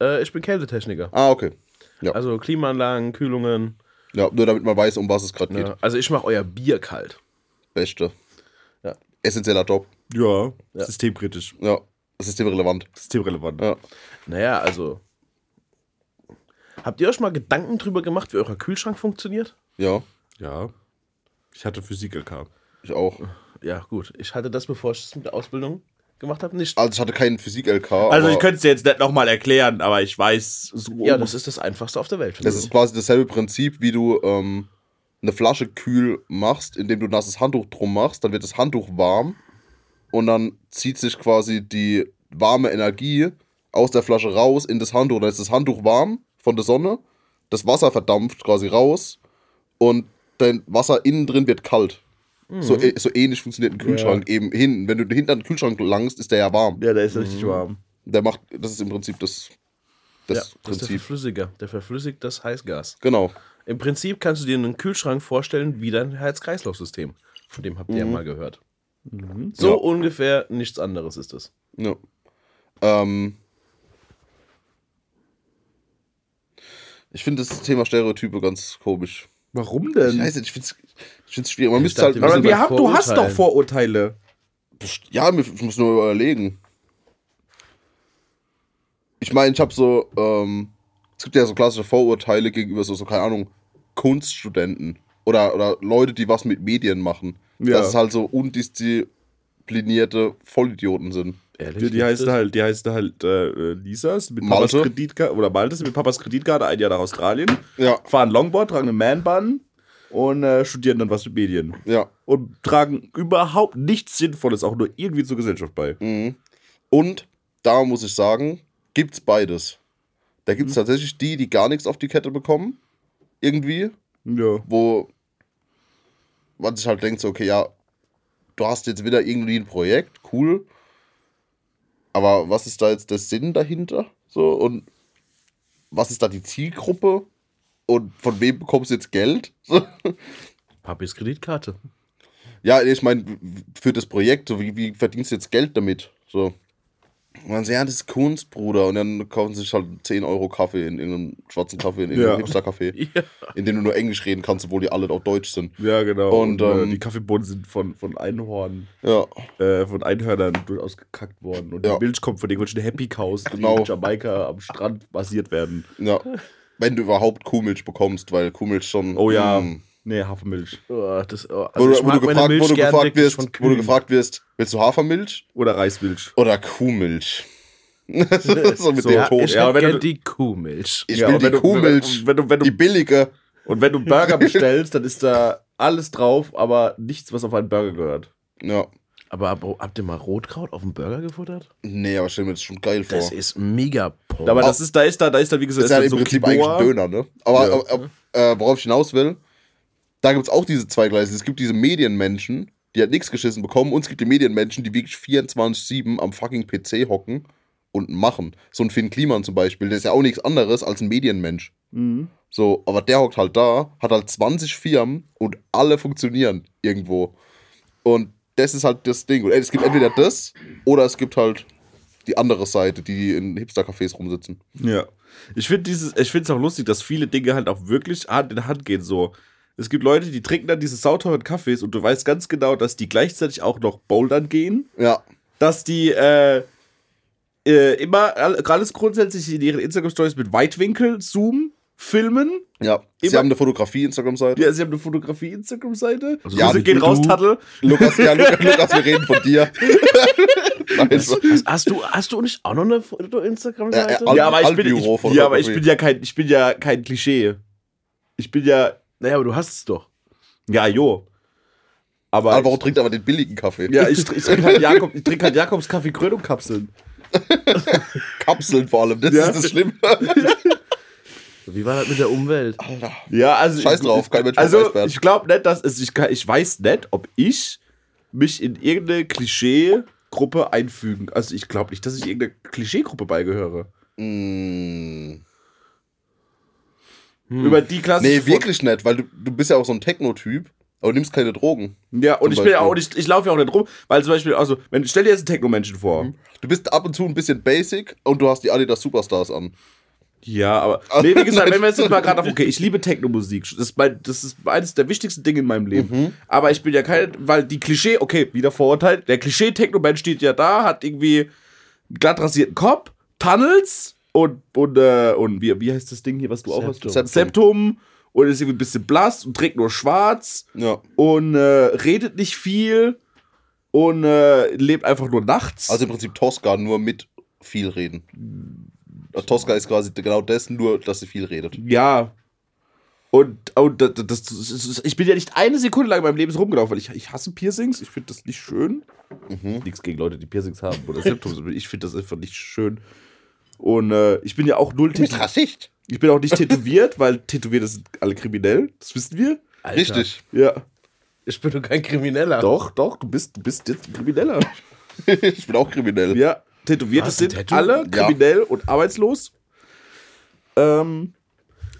Äh, ich bin Kältetechniker. Ah, okay. Ja. Also Klimaanlagen, Kühlungen. Ja, nur damit man weiß, um was es gerade geht. Ja. Also ich mache euer Bier kalt. Beste. Essentieller Job. Ja, Ja. systemkritisch, Ja. Systemrelevant. systemrelevant. Ja. Naja, also. Habt ihr euch mal Gedanken drüber gemacht, wie euer Kühlschrank funktioniert? Ja, Ja. Ich hatte Physik LK. ich auch. Ja, gut. Ich hatte das, bevor ich das mit der Ausbildung gemacht habe, nicht. Also ich hatte keinen Physik-LK. Also ich könnte es dir jetzt nicht nochmal erklären, aber ich weiß so. Ja, das ist das Einfachste auf der Welt. Das ist quasi dasselbe Prinzip, wie du ähm, eine Flasche kühl machst, indem du ein nasses Handtuch drum machst, dann wird das Handtuch warm und dann zieht sich quasi die warme Energie aus der Flasche raus in das Handtuch. Dann ist das Handtuch warm von der Sonne, das Wasser verdampft quasi raus und dein Wasser innen drin wird kalt. So, Mhm. ä- so ähnlich funktioniert ein Kühlschrank eben hin. Wenn du hinten an den Kühlschrank langst, ist der ja warm. ja, der ist richtig warm. Der macht, das ist im Prinzip das, das ja, das ist der Prinzip. Verflüssiger. Der verflüssigt das Heißgas. Genau. Im Prinzip kannst du dir einen Kühlschrank vorstellen wie dein Herz-Kreislauf-System. Von dem habt ihr ja mal gehört. So Ja. ungefähr nichts anderes ist es. Ja. Ähm, ich finde das Thema Stereotype ganz komisch. Warum Ich denn? weiß nicht, ich finde es ich find's schwierig. Man müsste halt. aber wir haben, du hast doch. Vorurteile. Ja, ich muss nur überlegen. Ich meine, ich habe so. Ähm, es gibt ja so klassische Vorurteile gegenüber so, so keine Ahnung, Kunststudenten oder, oder Leute, die was mit Medien machen. Ja. Dass es halt so undisziplinierte Vollidioten sind. Ehrlich? Die, die heißt halt, die heißt halt äh, Lisas mit Papas. Kreditkarte oder Maltes mit Papas Kreditkarte ein Jahr nach Australien, Ja, fahren Longboard, tragen einen Man-Bun und äh, studieren dann was mit Medien. ja. Und tragen überhaupt nichts Sinnvolles, auch nur irgendwie zur Gesellschaft bei. Mhm. Und da muss ich sagen, gibt's beides. Da gibt's tatsächlich die, die gar nichts auf die Kette bekommen. Irgendwie. Ja. Wo man sich halt denkt, so, okay, ja, du hast jetzt wieder irgendwie ein Projekt, cool. Aber was ist da jetzt der Sinn dahinter? So, und was ist da die Zielgruppe? Und von wem bekommst du jetzt Geld? So. Papis Kreditkarte. Ja, ich meine, für das Projekt, so wie, wie verdienst du jetzt Geld damit? So. Und dann so, ja, das ist Kunst, Bruder. Und dann kaufen sie sich halt 10 Euro Kaffee in irgendeinem schwarzen Kaffee, in irgendeinem Ja. Hipster-Café, Ja. in dem du nur Englisch reden kannst, obwohl die alle auch Deutsch sind. Ja, genau. Und, Und, äh, ähm, die Kaffeebohnen sind von, von Einhorn, Ja, äh, von Einhörnern durchaus gekackt worden. Und Ja. die Milch kommt von irgendwelchen Happy Cows, Genau. die in Jamaika am Strand basiert werden. ja. Wenn du überhaupt Kuhmilch bekommst, weil Kuhmilch schon. Oh ja. mm. Nee, Hafermilch. Oh, das, oh, also Wo, du, wo, gefragt, wo, du wirst, von wo du Kühen. gefragt wirst, willst du Hafermilch Oder Reismilch. oder Kuhmilch? so mit So, dem Ja, Ton. ich Ja, wenn du- die Kuhmilch. Ich Ja, will die Kuhmilch, wenn du- wenn du- die billige. Und wenn du einen Burger bestellst, dann ist da alles drauf, aber nichts, was auf einen Burger gehört. Ja. Aber hab, habt ihr mal Rotkraut auf dem Burger gefuttert? Nee, aber stell mir das schon geil vor. Das ist mega porn. Aber das ist, da ist da, da ist da, wie gesagt, Das ist ja da im so Prinzip eigentlich ein Döner, ne? Aber, Ja. aber, aber äh, worauf ich hinaus will, da gibt es auch diese zwei Gleise. Es gibt diese Medienmenschen, die halt nichts geschissen bekommen, und es gibt die Medienmenschen, die wirklich 24-7 am fucking PC hocken und machen. So ein Finn Kliman zum Beispiel, der ist ja auch nichts anderes als ein Medienmensch. Mhm. So, aber der hockt halt da, hat halt 20 Firmen und alle funktionieren irgendwo. Und das ist halt das Ding. Und es gibt entweder das oder es gibt halt die andere Seite, die in Hipster-Cafés rumsitzen. Ja. Ich finde dieses, ich finde es auch lustig, dass viele Dinge halt auch wirklich Hand in Hand gehen. So, es gibt Leute, die trinken dann diese sauteuren Kaffees und du weißt ganz genau, dass die gleichzeitig auch noch bouldern gehen, Ja, dass die äh, äh, immer all- alles grundsätzlich in ihren Instagram Stories mit Weitwinkel Zoom filmen. ja. Sie Immer- haben eine Fotografie-Instagram-Seite. Ja, sie haben eine Fotografie-Instagram-Seite. Also Ja, gehen du- raus, Taddel. Lukas, ja, Lukas, Lukas, wir reden von dir. Nein, hast, hast, du, hast du nicht auch noch eine Foto-Instagram-Seite? Ja, ja, aber ich bin, ich, von ja, aber ich bin ja kein, ich bin ja kein Klischee. Ich bin ja, naja, aber du hast es doch. ja, jo. Aber, Alvaro trinkt aber den billigen Kaffee. ja, ich, ich trinke halt, Jakob, ich trink halt Jakobs Kaffee Krönung Kapseln. Kapseln vor allem, das Ja. ist das Schlimme. Wie war das mit der Umwelt? Alter. Ja, also Scheiß ich, drauf, kein Mensch Also ich glaube nicht, dass es, ich, ich weiß nicht, ob ich mich in irgendeine Klischee Gruppe einfügen. Also ich glaube nicht, dass ich irgendeiner Klischeegruppe beigehöre. Mm. Über die Klasse. Nee, wirklich nicht, weil du, du bist ja auch so ein Techno-Typ, aber du nimmst keine Drogen. Ja, und ich bin ja Beispiel. auch nicht, ich laufe ja auch nicht rum, weil zum Beispiel, also, wenn, stell dir jetzt einen Techno-Menschen vor. Du bist ab und zu ein bisschen basic und du hast die Adidas Superstars an. Ja, aber. Nee, wie gesagt, wenn wir jetzt mal gerade auf. Okay, ich liebe Techno-Musik. Das, ist mein, das ist eines der wichtigsten Dinge in meinem Leben. Aber ich bin ja kein. Weil die Klischee. Okay, wieder Vorurteil. Der Klischee-Techno-Mensch steht ja da, hat irgendwie einen glatt rasierten Kopf, Tunnels und. Und, äh, und wie, wie heißt das Ding hier, was du auch hast? Septum. Septum. Und ist irgendwie ein bisschen blass und trägt nur schwarz Ja. und äh, redet nicht viel und äh, lebt einfach nur nachts. Also im Prinzip Tosca, nur mit viel reden. Tosca ist quasi genau das, nur dass sie viel redet. Ja. Und, und das, das, das, ich bin ja nicht eine Sekunde lang in meinem Leben so rumgelaufen, weil ich, ich hasse Piercings. Ich finde das nicht schön. Nichts gegen Leute, die Piercings haben oder Symptome. ich finde das einfach nicht schön. Und äh, ich bin ja auch null tätowiert. Rassist. Ich bin auch nicht tätowiert, weil Tätowierte sind alle kriminell. Das wissen wir. Alter, Richtig. Ja. Ich bin doch kein Krimineller. Doch, doch, du bist, du bist jetzt ein Krimineller. ich bin auch kriminell. Ja, Tätowierte Was, sind Tattoo? alle Ja. kriminell und arbeitslos. Ähm,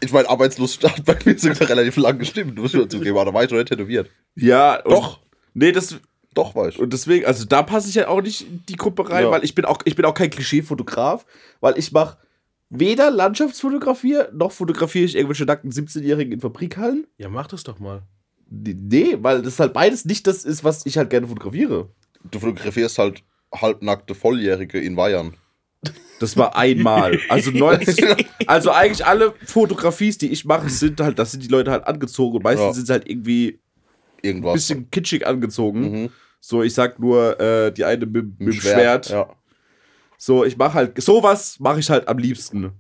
Ich meine, Arbeitslosigkeit bei mir sogar relativ lang gestimmt. Du musst schon zugeben, aber da war ich noch nicht tätowiert. ja. Doch. Nee, das, Doch, ich. Und deswegen, also da passe ich ja auch nicht in die Gruppe rein, Ja. weil ich bin auch, ich bin auch kein Klischee-Fotograf, weil ich mache weder Landschaftsfotografie, noch fotografiere ich irgendwelche nackten 17-Jährigen in Fabrikhallen. Ja, mach das doch mal. Nee, weil das halt beides nicht das ist, was ich halt gerne fotografiere. Du fotografierst halt halbnackte Volljährige in Weihern. Das war einmal. Also 90, also eigentlich alle Fotografies, die ich mache, sind halt, das sind die Leute halt angezogen und meistens Ja. sind sie halt irgendwie Irgendwas. bisschen kitschig angezogen. Mhm. So, ich sag nur, äh, die eine mit, mit dem Schwert. Ja. So, ich mache halt, sowas mache ich halt am liebsten.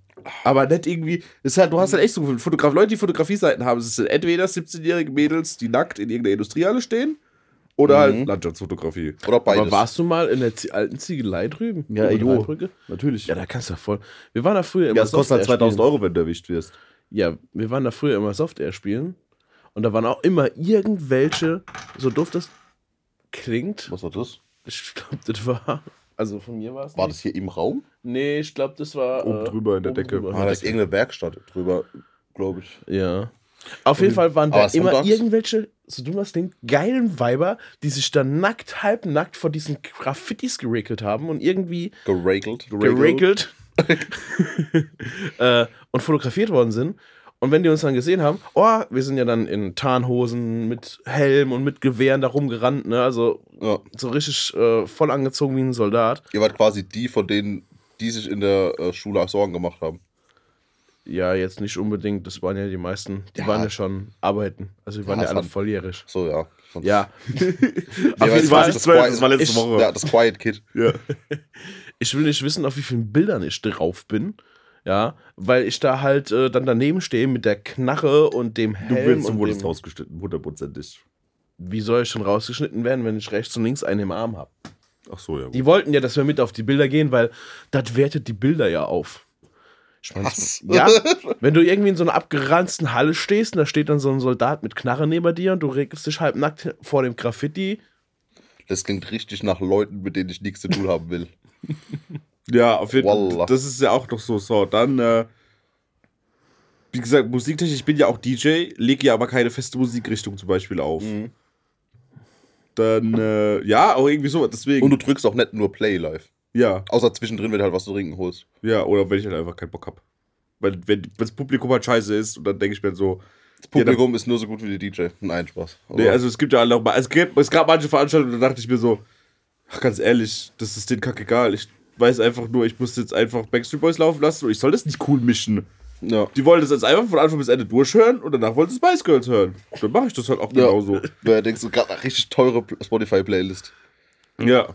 Aber nicht irgendwie, ist halt, du hast halt echt so Fotograf, Leute, die Fotografieseiten haben, es sind entweder 17-jährige Mädels, die nackt in irgendeiner Industriehalle stehen, oder Mhm. halt Landschaftsfotografie. Oder beides. Aber warst du mal in der Z- alten Ziegelei drüben? Ja, jo. Natürlich. Ja, da kannst du ja voll. Wir waren da früher immer Ja, es kostet halt Software 2000 spielen. Euro, wenn du erwischt wirst. Ja, wir waren da früher immer Software spielen. Und da waren auch immer irgendwelche, so doof das klingt. Was war das? Ich glaube, das war. Also von mir war es. War nicht. das hier im Raum? Nee, ich glaube, das war. Oben drüber in der Decke. drüber. Ah, da ist irgendeine Werkstatt drüber, glaube ich. Ja. Auf jeden Fall waren da immer sonntags? irgendwelche, so dumm das klingt, geilen Weiber, die sich dann nackt, halbnackt vor diesen Graffitis geregelt haben und irgendwie Geregelt. geregelt äh, und fotografiert worden sind. Und wenn die uns dann gesehen haben, oh, wir sind ja dann in Tarnhosen mit Helm und mit Gewehren da rumgerannt, ne? Also Ja. so richtig äh, voll angezogen wie ein Soldat. Ihr wart quasi die, von denen, die sich in der äh, Schule Sorgen gemacht haben. Ja, jetzt nicht unbedingt, das waren ja die meisten, die Ja. waren ja schon arbeiten. Also die waren Ja, ja, alle waren- volljährig. So, ja. Ja, Nee, Auf jeden Fall war nicht das 12, Quiet- das war letzte ich- Woche. Ja, das Quiet Kid. Ja. ich will nicht wissen, auf wie vielen Bildern ich drauf bin. Ja, weil ich da halt äh, dann daneben stehe mit der Knarre und dem Du Helm. willst, du und wurdest rausgeschnitten, hundertprozentig. Wie soll ich schon rausgeschnitten werden, wenn ich rechts und links einen im Arm habe? Ach so, ja. Die wollten ja, dass wir mit auf die Bilder gehen, weil das wertet die Bilder ja auf. Ich mein, Was? Ja, wenn du irgendwie in so einer abgeranzten Halle stehst und da steht dann so ein Soldat mit Knarre neben dir und du regelst dich halb nackt vor dem Graffiti. Das klingt richtig nach Leuten, mit denen ich nichts zu tun haben will. Ja, auf jeden Fall. Das ist ja auch noch so. So, dann, äh, wie gesagt, musiktechnisch, ich bin ja auch DJ, lege ja aber keine feste Musikrichtung zum Beispiel auf. Mhm. Dann, äh, ja, auch irgendwie so, deswegen. Und du drückst auch nicht nur Play live. ja, Außer zwischendrin, wenn du halt was zu trinken holst. ja, oder wenn ich halt einfach keinen Bock hab. Weil, wenn das Publikum halt scheiße ist, und dann denke ich mir so, Das Publikum ist nur so gut wie der DJ. Nein, Spaß. nee, also es gibt ja alle auch mal, es, gibt, es gab manche Veranstaltungen, da dachte ich mir so, ach, ganz ehrlich, das ist denen kackegal. Ich weiß einfach nur, ich muss jetzt einfach Backstreet Boys laufen lassen und ich soll das nicht cool mischen. ja. Die wollen das jetzt einfach von Anfang bis Ende durchhören und danach wollen sie Spice Girls hören. Dann mache ich das halt auch Ja. genauso. Wer denkst du, gerade eine richtig teure Spotify-Playlist. Ja.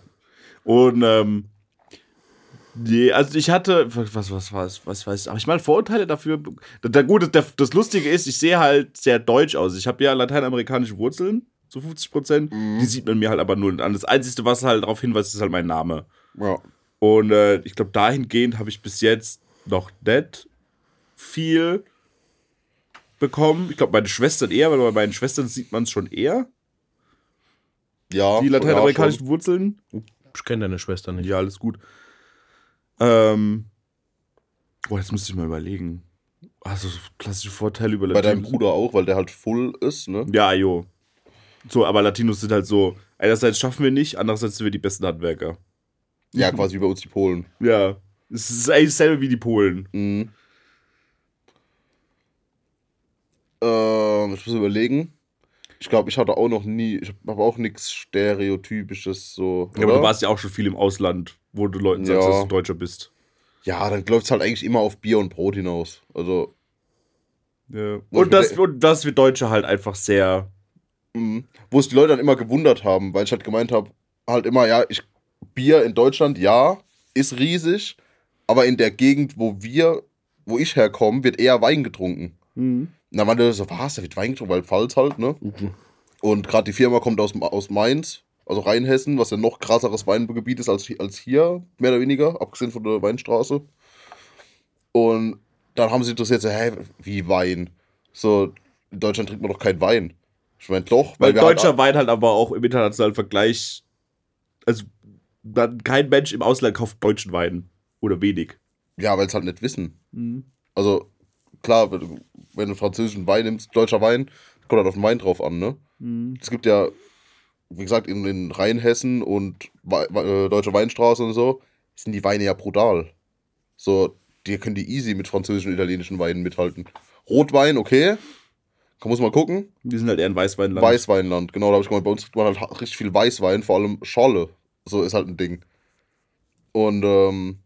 Und, ähm, nee, also ich hatte, was, was, was, was, weiß ich, aber ich mal Vorurteile dafür. Der, gut, das, das Lustige ist, ich sehe halt sehr deutsch aus. Ich habe ja lateinamerikanische Wurzeln, zu 50 Prozent. Die sieht man mir halt aber null an. Das Einzige, was halt darauf hinweist, ist halt mein Name. Ja. Und äh, ich glaube, dahingehend habe ich bis jetzt noch nicht viel bekommen. Ich glaube, meine Schwestern eher, weil bei meinen Schwestern sieht man es schon eher. Ja. Die ja, lateinamerikanischen Wurzeln. Ich kenne deine Schwester nicht. Ja, alles gut. Ähm. Boah, jetzt müsste ich mal überlegen. Also, so klassische Vorteile über Bei deinem Latinos. Bruder auch, weil der halt full ist, ne? Ja, jo. So, aber Latinos sind halt so. Einerseits schaffen wir nicht, andererseits sind wir die besten Handwerker. Ja, quasi über uns die Polen. Ja. Es ist eigentlich dasselbe wie die Polen. Mhm. Ähm, ich muss überlegen. Ich glaube, ich hatte auch noch nie, ich habe auch nichts Stereotypisches so. Ja, aber du warst ja auch schon viel im Ausland, wo du Leuten sagst, Ja. dass du Deutscher bist. Ja, dann läuft es halt eigentlich immer auf Bier und Brot hinaus. Also, Ja. Und dass, und dass wir Deutsche halt einfach sehr. mhm. wo es die Leute dann immer gewundert haben, weil ich halt gemeint habe, halt immer, ja, ich, Bier in Deutschland, ja, ist riesig, aber in der Gegend, wo wir, wo ich herkomme, wird eher Wein getrunken. Und dann waren die so, was, da wird Wein getrunken, weil Pfalz halt, ne? Und gerade die Firma kommt aus, aus Mainz, also Rheinhessen, was ja noch krasseres Weingebiet ist als, als hier, mehr oder weniger, abgesehen von der Weinstraße. Und dann haben sie interessiert, so, hä, wie Wein? So, in Deutschland trinkt man doch keinen Wein. Ich meine, doch, Weil wir deutscher halt, Wein halt aber auch im internationalen Vergleich. Also, dann kein Mensch im Ausland kauft deutschen Wein. Oder wenig. Ja, weil es halt nicht wissen. Also, klar, wenn du, wenn du französischen Wein nimmst, deutscher Wein, kommt halt auf den Wein drauf an, ne? Es gibt ja, wie gesagt, in, in Rheinhessen und Wei- äh, Deutsche Weinstraße und so, sind die Weine ja brutal. So, die können die easy mit französischen und italienischen Weinen mithalten. Rotwein, okay. Kann muss mal gucken. Wir sind halt eher ein Weißweinland. Weißweinland, genau, da habe ich gemeint, bei uns kriegt man halt ha- richtig viel Weißwein, vor allem Scholle. So ist halt ein Ding. Und ähm,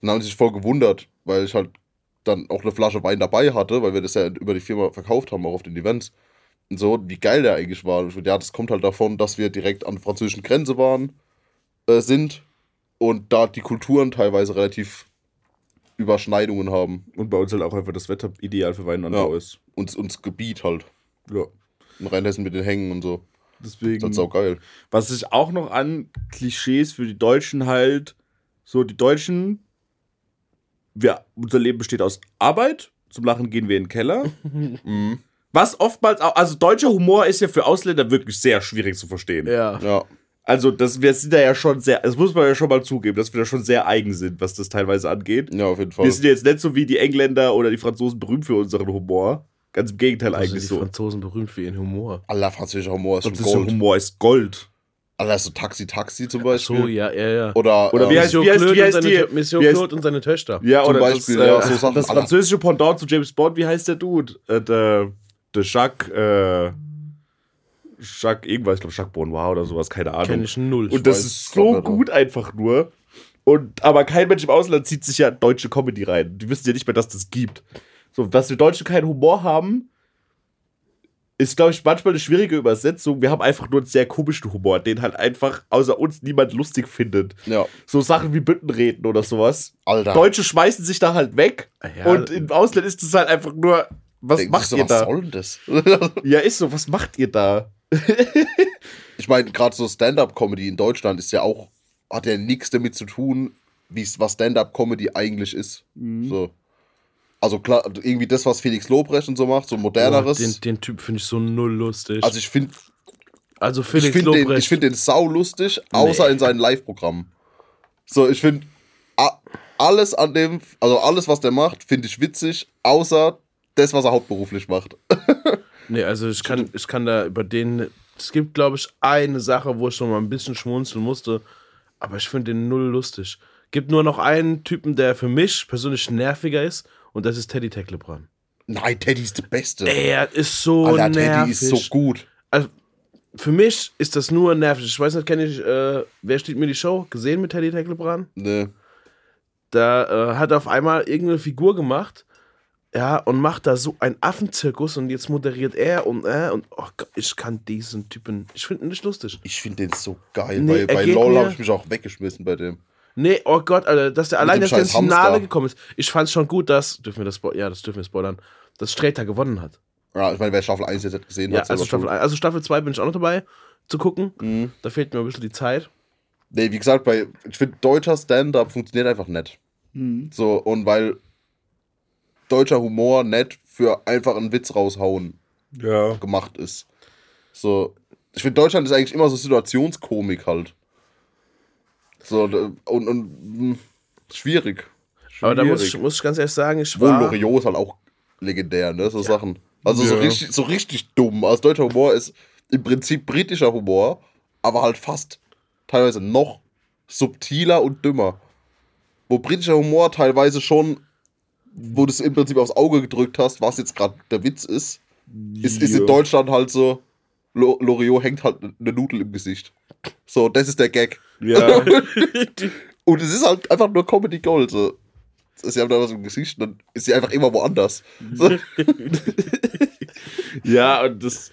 dann haben sie sich voll gewundert, weil ich halt dann auch eine Flasche Wein dabei hatte, weil wir das ja über die Firma verkauft haben, auch auf den Events. Und so, wie geil der eigentlich war. Und ich ja, das kommt halt davon, dass wir direkt an der französischen Grenze waren, äh, sind und da die Kulturen teilweise relativ Überschneidungen haben. Und bei uns halt auch einfach das Wetter ideal für Weinanbau Ja. ist. Und, und das Gebiet halt. Ja. In Rheinhessen mit den Hängen und so. Das ist Deswegen. halt saugeil. Was sich auch noch an Klischees für die Deutschen halt, so die Deutschen, wir, unser Leben besteht aus Arbeit, zum Lachen gehen wir in den Keller. Mhm. Was oftmals auch, also deutscher Humor ist ja für Ausländer wirklich sehr schwierig zu verstehen. Ja. Ja. Also das, wir sind da ja schon sehr, das muss man ja schon mal zugeben, dass wir da schon sehr eigen sind, was das teilweise angeht. Ja, auf jeden Fall. Wir sind jetzt nicht so wie die Engländer oder die Franzosen berühmt für unseren Humor. Ganz im Gegenteil Also eigentlich die so. Franzosen berühmt für ihren Humor. Aller französischer Humor ist schon Französischer Gold. Humor ist Gold. Aller so Taxi Taxi zum Beispiel. So, ja, ja, ja. Oder, Oder wie ähm, heißt- Monsieur wie heißt- Claude wie und heißt seine, die- Monsieur wie heißt- Claude und seine Töchter. Ja, Zum oder Beispiel, das, ja, äh, so Sachen, das französische Pendant zu James Bond, wie heißt der Dude? Äh, der, der Jacques, äh, Jacques irgendwas, ich glaube Jacques Bonoir oder sowas, keine Ahnung. Kenn ich null. Und das weiß ist so gut einfach nur. Und, aber kein Mensch im Ausland zieht sich ja deutsche Comedy rein. Die wissen ja nicht mehr, dass das gibt. So, dass wir Deutsche keinen Humor haben, ist, glaube ich, manchmal eine schwierige Übersetzung. Wir haben einfach nur einen sehr komischen Humor, den halt einfach außer uns niemand lustig findet. ja, So Sachen wie Büttenreden oder sowas. Alter. Deutsche schmeißen sich da halt weg. Ja, und im Ausland ist es halt einfach nur, was macht du, ihr was da? soll denn das? Ja, ist so, was macht ihr da? ich meine, gerade so Stand-Up-Comedy in Deutschland ist ja auch, hat ja nichts damit zu tun, was Stand-Up-Comedy eigentlich ist. Mhm. So. Also klar, irgendwie das, was Felix Lobrecht und so macht, so Oh, moderneres. den, den Typ finde ich so null lustig. also ich finde also ich Felix find den, Lobrecht. ich find den sau lustig, außer Nee. in seinen Live-Programmen. So, ich finde alles an dem, also alles, was der macht, finde ich witzig, außer das, was er hauptberuflich macht. Nee, also ich kann, ich kann da über den. Es gibt, glaube ich, eine Sache, wo ich schon mal ein bisschen schmunzeln musste. Aber ich finde den null lustig. Gibt nur noch einen Typen, der für mich persönlich nerviger ist. Und das ist Teddy Tecklebrand. Nein, Teddy ist der Beste. Er ist so Alter, nervig. Teddy ist so gut. Also, für mich ist das nur nervig. Ich weiß nicht, kenne ich, äh, wer steht mir die Show? Gesehen mit Teddy Tecklebrand? Ne. Da äh, hat er auf einmal irgendeine Figur gemacht. Ja, und macht da so einen Affenzirkus und jetzt moderiert er und äh, und oh Gott, ich kann diesen Typen, ich finde ihn nicht lustig. Ich finde den so geil. Nee, bei bei LOL habe ich mich auch weggeschmissen bei dem. Nee, oh Gott, Alter, dass der allein dem dass der ins Finale gekommen ist. Ich fand's schon gut, dass, dürfen wir das, ja, das dürfen wir spoilern, dass Sträter gewonnen hat. Ja, ich meine, wer Staffel 1 jetzt gesehen Ja, hat, also selber Staffel. 1, also Staffel 2 bin ich auch noch dabei zu gucken. Mhm. Da fehlt mir ein bisschen die Zeit. Nee, wie gesagt, bei, ich finde, deutscher Stand-Up funktioniert einfach nett. So, und weil deutscher Humor nett für einfach einen Witz raushauen Ja. gemacht ist. So, ich finde, Deutschland ist eigentlich immer so Situationskomik halt. So, und, und mh, schwierig. Aber da muss ich, Schwierig. muss ich ganz ehrlich sagen, ich Wohl war. Loriot ist halt auch legendär, ne? So Sachen. Also so Ja. richtig, so richtig dumm. Also deutscher Humor ist im Prinzip britischer Humor, aber halt fast teilweise noch subtiler und dümmer. Wo britischer Humor teilweise schon, wo du es im Prinzip aufs Auge gedrückt hast, was jetzt gerade der Witz ist, ist, ist in Ja. Deutschland halt so, Lo- Loriot hängt halt eine Nudel im Gesicht. So, das ist der Gag. Ja. Und es ist halt einfach nur Comedy Gold. So. Sie haben da was im Gesicht, dann ist sie einfach immer woanders. So. Ja, und das.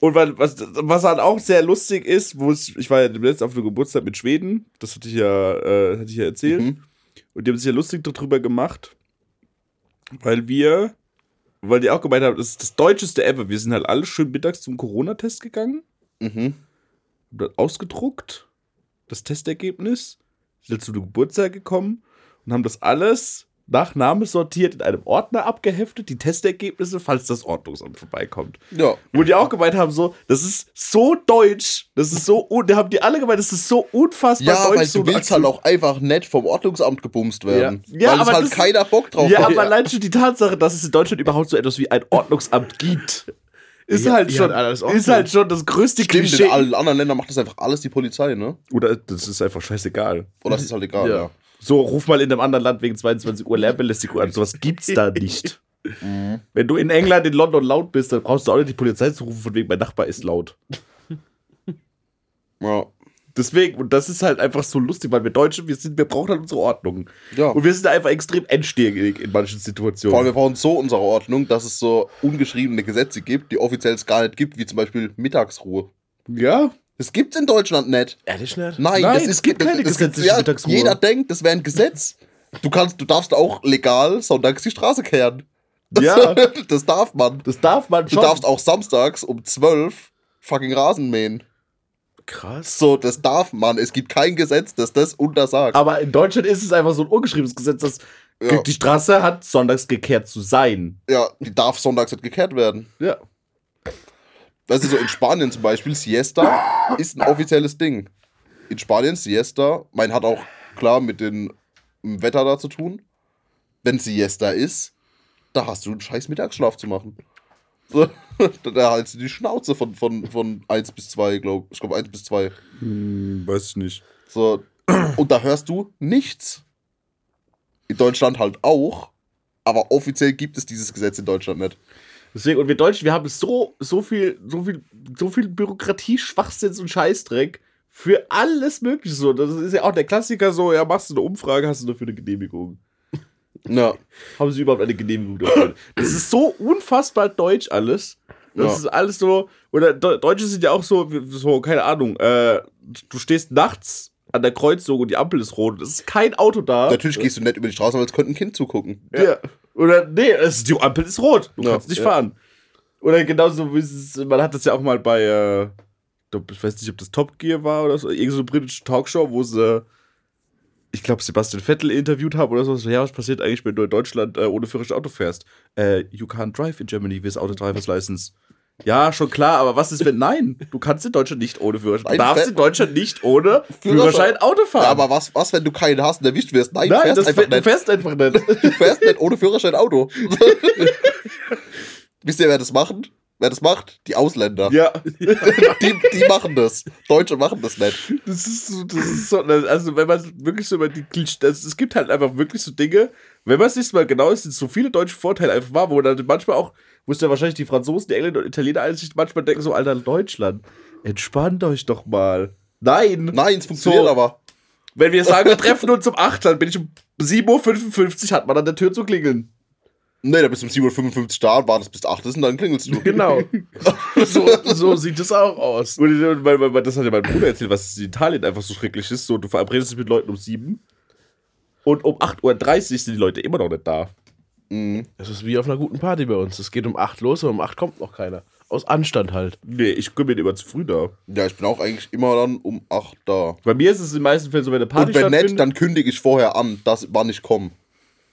Und was, was halt auch sehr lustig ist, wo es, ich war ja letztens auf einem Geburtstag mit Schweden, das hatte ich ja, äh, hatte ich ja erzählt. Mhm. Und die haben sich ja lustig darüber gemacht, weil wir, weil die auch gemeint haben, das ist das Deutscheste ever. Wir sind halt alle schön mittags zum Corona-Test gegangen, Mhm. Ausgedruckt, das Testergebnis, sind zu dem Geburtstag gekommen und haben das alles nach Name sortiert in einem Ordner abgeheftet, die Testergebnisse, falls das Ordnungsamt vorbeikommt. Ja. Wo die auch gemeint haben, so, das ist so deutsch, das ist so, da haben die alle gemeint, das ist so unfassbar Ja, deutsch. weil so du willst halt auch einfach nett vom Ordnungsamt gebumst werden. Ja. Ja, weil es aber halt das- keiner Bock drauf Ja, hat. aber allein schon die Tatsache, dass es in Deutschland überhaupt so etwas wie ein Ordnungsamt gibt, ist Ja, halt schon, ist halt schon das größte Stimmt, Klischee. in allen anderen Ländern macht das einfach alles die Polizei, ne? Oder das ist einfach scheißegal. Oder ist es halt egal, Ja. ja. So, ruf mal in einem anderen Land wegen 22 Uhr Lärmbelästigung an. Sowas gibt's da nicht. Wenn du in England, in London laut bist, dann brauchst du auch nicht die Polizei zu rufen, von wegen mein Nachbar ist laut. Ja. Deswegen, und das ist halt einfach so lustig, weil wir Deutsche, wir sind, wir brauchen halt unsere Ordnung. Ja. Und wir sind einfach extrem endstehig in manchen Vor allem, Situationen. wir brauchen so unsere Ordnung, dass es so ungeschriebene Gesetze gibt, die offiziell es gar nicht gibt, wie zum Beispiel Mittagsruhe. Ja? Das gibt's in Deutschland nicht. Ehrlich nicht? Nein, Nein, das es ist, gibt keine das- gesetzliche ja, Mittagsruhe. Jeder denkt, das wäre ein Gesetz. Du kannst, du darfst auch legal sonntags die Straße kehren. Ja. das darf man. Das darf man Du schon. darfst auch samstags um 12 fucking Rasen mähen. Krass. So, das darf man. Es gibt kein Gesetz, das das untersagt. Aber in Deutschland ist es einfach so ein ungeschriebenes Gesetz, dass Ja. die Straße hat sonntags gekehrt zu sein. Ja, die darf sonntags nicht gekehrt werden. Ja. Weißt du, so in Spanien zum Beispiel, Siesta ist ein offizielles Ding. In Spanien, Siesta, mein hat auch klar mit dem Wetter da zu tun. Wenn Siesta ist, da hast du einen scheiß Mittagsschlaf zu machen. So, da hältst du die Schnauze von, von, von 1 bis 2, glaube ich. Ich glaube 1 bis 2. Hm, weiß ich nicht. So, und da hörst du nichts. In Deutschland halt auch, aber offiziell gibt es dieses Gesetz in Deutschland nicht. Deswegen, und wir Deutschen, wir haben so, so viel, so viel, so viel Bürokratie, Schwachsinn und Scheißdreck für alles Mögliche. So, das ist ja auch der Klassiker so, ja, machst du eine Umfrage, hast du dafür eine Genehmigung. Ja, Haben sie überhaupt eine Genehmigung dafür? Das ist so unfassbar deutsch alles. Das Ja. ist alles so, oder De- Deutsche sind ja auch so, so, keine Ahnung, äh, du stehst nachts an der Kreuzung und die Ampel ist rot. Es ist kein Auto da. natürlich gehst du nicht über die Straße, weil es könnte ein Kind zugucken. Ja. Oder, nee, es die Ampel ist rot. Du Ja, kannst nicht ja. fahren. Oder genauso wie es, man hat das ja auch mal bei, äh, ich weiß nicht, ob das Top Gear war oder so, irgendeine so britische Talkshow, wo sie, ich glaube, Sebastian Vettel interviewt haben oder so. so. Ja, was passiert eigentlich, wenn du in Deutschland äh, ohne Führerschein Auto fährst? Äh, you can't drive in Germany with auto driver's license. Ja, schon klar, aber was ist, wenn nein? Du kannst in Deutschland nicht ohne Führerschein. Du darfst in Deutschland nicht ohne Führerschein. Auto fahren. Ja, aber was, was, wenn du keinen hast und erwischt wirst? Nein, nein, fährst einfach nicht. fährst einfach nicht. Du fährst nicht ohne Führerschein Auto. Wisst ihr, wer das macht? Wer das macht? Die Ausländer. ja. Die, die machen das. Deutsche machen das nicht. Das ist so, das ist so, also wenn man wirklich so über die Klisch, das, es gibt halt einfach wirklich so Dinge, wenn man es sich mal genau ist, sind so viele deutsche Vorteile einfach wahr, wo dann manchmal auch, wo es ja wahrscheinlich die Franzosen, die Engländer und Italiener sich manchmal denken, so, Alter, Deutschland, entspannt euch doch mal. Nein. Nein, es funktioniert So. aber. Wenn wir sagen, wir treffen uns um 8, dann bin ich um 7.55 Uhr, hat man an der Tür zu klingeln. Nee, da bist du um 7.55 Uhr da und wartest bis 8 ist und dann klingelst du. Genau. so, so sieht es auch aus. Und, und weil, weil, das hat ja mein Bruder erzählt, was in Italien einfach so schrecklich ist. So, du verabredest dich mit Leuten um 7 und um 8.30 Uhr sind die Leute immer noch nicht da. Mhm. Es ist wie auf einer guten Party bei uns. Es geht um 8 los, aber um 8 kommt noch keiner. Aus Anstand halt. Nee, ich bin immer zu früh da. Ja, ich bin auch eigentlich immer dann um 8 da. Bei mir ist es in den meisten Fällen so, wenn eine Party Und wenn nicht, dann kündige ich vorher an, dass wann ich komme.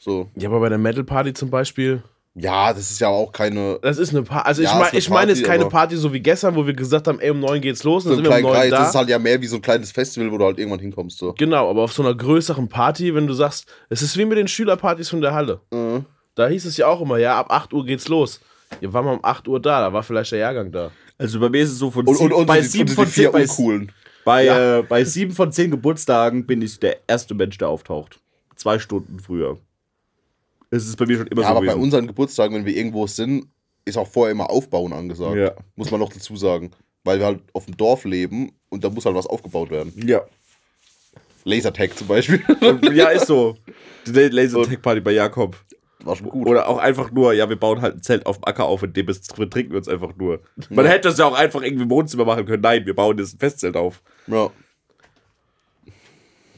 So. Ja, aber bei der Metal Party zum Beispiel, Ja, das ist ja auch keine. Das ist eine Party. Also Ja, ich eine ich meine, es ist Party, keine Party so wie gestern, wo wir gesagt haben, ey, um neun geht's los, So dann ein sind wir um neun Kreis. da. Das ist halt ja mehr wie so ein kleines Festival, wo du halt irgendwann hinkommst. So. Genau, aber auf so einer größeren Party, wenn du sagst, es ist wie mit den Schülerpartys von der Halle. Mhm. Da hieß es ja auch immer, ja, ab 8 Uhr geht's los. Ihr waren mal um 8 Uhr da, da war vielleicht der Jahrgang da. Also bei mir ist es so von Und, und, sieben, und, bei sieben von zehn, bei, uncoolen. bei, Ja. äh, bei sieben von zehn Geburtstagen bin ich der erste Mensch, der auftaucht. Zwei Stunden früher. Es ist bei mir schon immer Ja, so aber bei gewesen. unseren Geburtstagen, wenn wir irgendwo sind, ist auch vorher immer Aufbauen angesagt. Ja. Muss man noch dazu sagen. Weil wir halt auf dem Dorf leben und da muss halt was aufgebaut werden. Ja. Lasertag zum Beispiel. ja, ist so. Die Laser Tech Party bei Jakob. War schon gut. Oder auch einfach nur, ja, wir bauen halt ein Zelt auf dem Acker auf, in dem es drin trinken wir uns einfach nur. Man hätte das ja auch einfach irgendwie im Wohnzimmer machen können. Nein, wir bauen jetzt ein Festzelt auf. Ja.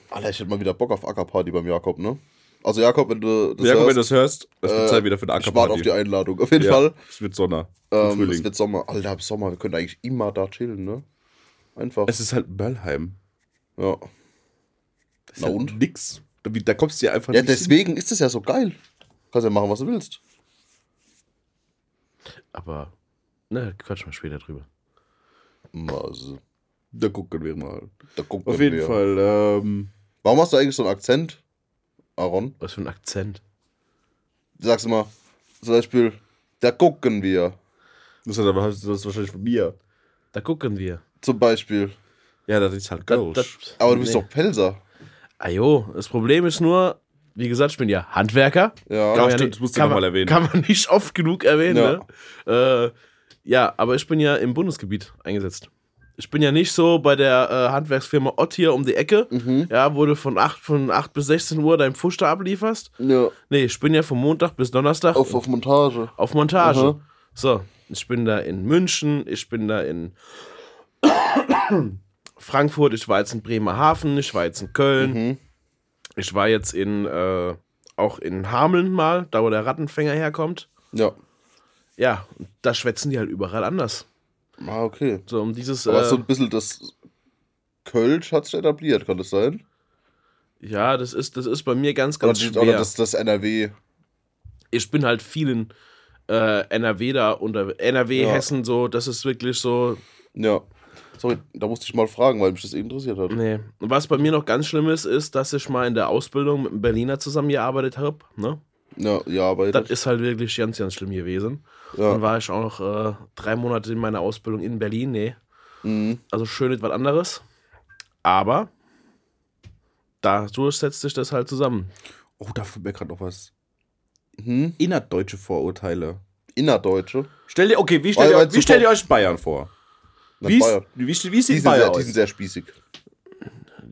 Alter, ich hätte mal wieder Bock auf Ackerparty beim Jakob, ne? Also Jakob, wenn du das Jakob, wenn du hörst, das hörst, das wird äh, Zeit wieder für eine ich warte auf die Einladung. Auf jeden ja, Fall. Es wird Sonne. im Ähm, es wird Sommer. Alter, ab Sommer. Wir können eigentlich immer da chillen, ne? Einfach. Es ist halt Möllheim. ja. Das ist Na halt und? nix. Da, da kommst du ja einfach ja, nicht hin. deswegen ist es ja so geil. Kannst ja machen, was du willst. Aber, ne, quatsch mal später drüber. Also, Da gucken wir mal. da gucken Auf jeden wir. Fall. Ähm, Warum hast du eigentlich so einen Akzent, Aaron? Was für ein Akzent. Du sagst immer, zum Beispiel, da gucken wir. das, ist, aber- das ist wahrscheinlich von mir. Da gucken wir. Zum Beispiel. Ja, das ist halt da, Aber du bist nee. doch Pelzer. Ajo, das Problem ist nur, wie gesagt, ich bin ja Handwerker. Ja. Ja, man stimmt, das musst du kann noch mal man- erwähnen. Kann man nicht oft genug erwähnen, Ja. ne? Äh, ja, aber ich bin ja im Bundesgebiet eingesetzt. Ich bin ja nicht so bei der äh, Handwerksfirma Ott hier um die Ecke, Mhm. ja, wo du von 8, von 8 bis 16 Uhr deinen Fusch da ablieferst. Ja. Nee, ich bin ja von Montag bis Donnerstag Auf, auf Montage. auf Montage. Aha. So, ich bin da in München, ich bin da in Frankfurt, ich war jetzt in Bremerhaven, ich war jetzt in Köln, Mhm. ich war jetzt in äh, auch in Hameln mal, da wo der Rattenfänger herkommt. Ja. Ja, da schwätzen die halt überall anders. Ah, okay. So um dieses Aber äh, so ein bisschen das Kölsch hat sich etabliert, kann das sein? ja, das ist das ist bei mir ganz Oder, ganz die, schwer. oder das, das NRW. ich bin halt vielen äh, NRW da unter NRW Ja. Hessen so, das ist wirklich so Ja. Sorry, da musste ich mal fragen, weil mich das eh interessiert hat. Nee. Was bei mir noch ganz schlimm ist, ist, dass ich mal in der Ausbildung mit einem Berliner zusammengearbeitet habe. Ne? Ja, ja, aber Das ist halt wirklich ganz, ganz schlimm gewesen. Dann ja. war ich auch noch äh, drei Monate in meiner Ausbildung in Berlin. Nee. Mhm. Also schön etwas anderes. Aber dadurch setzt sich das halt zusammen. Oh, da fällt mir gerade noch was. Hm? Innerdeutsche Vorurteile. Innerdeutsche. Stell dir, okay, wie stellt, ihr, wie stellt ihr euch Bayern vor? Na, Wie ist, Bayern. wie, wie, wie Die sieht sind, Bayern sehr, aus? die sind sehr spießig.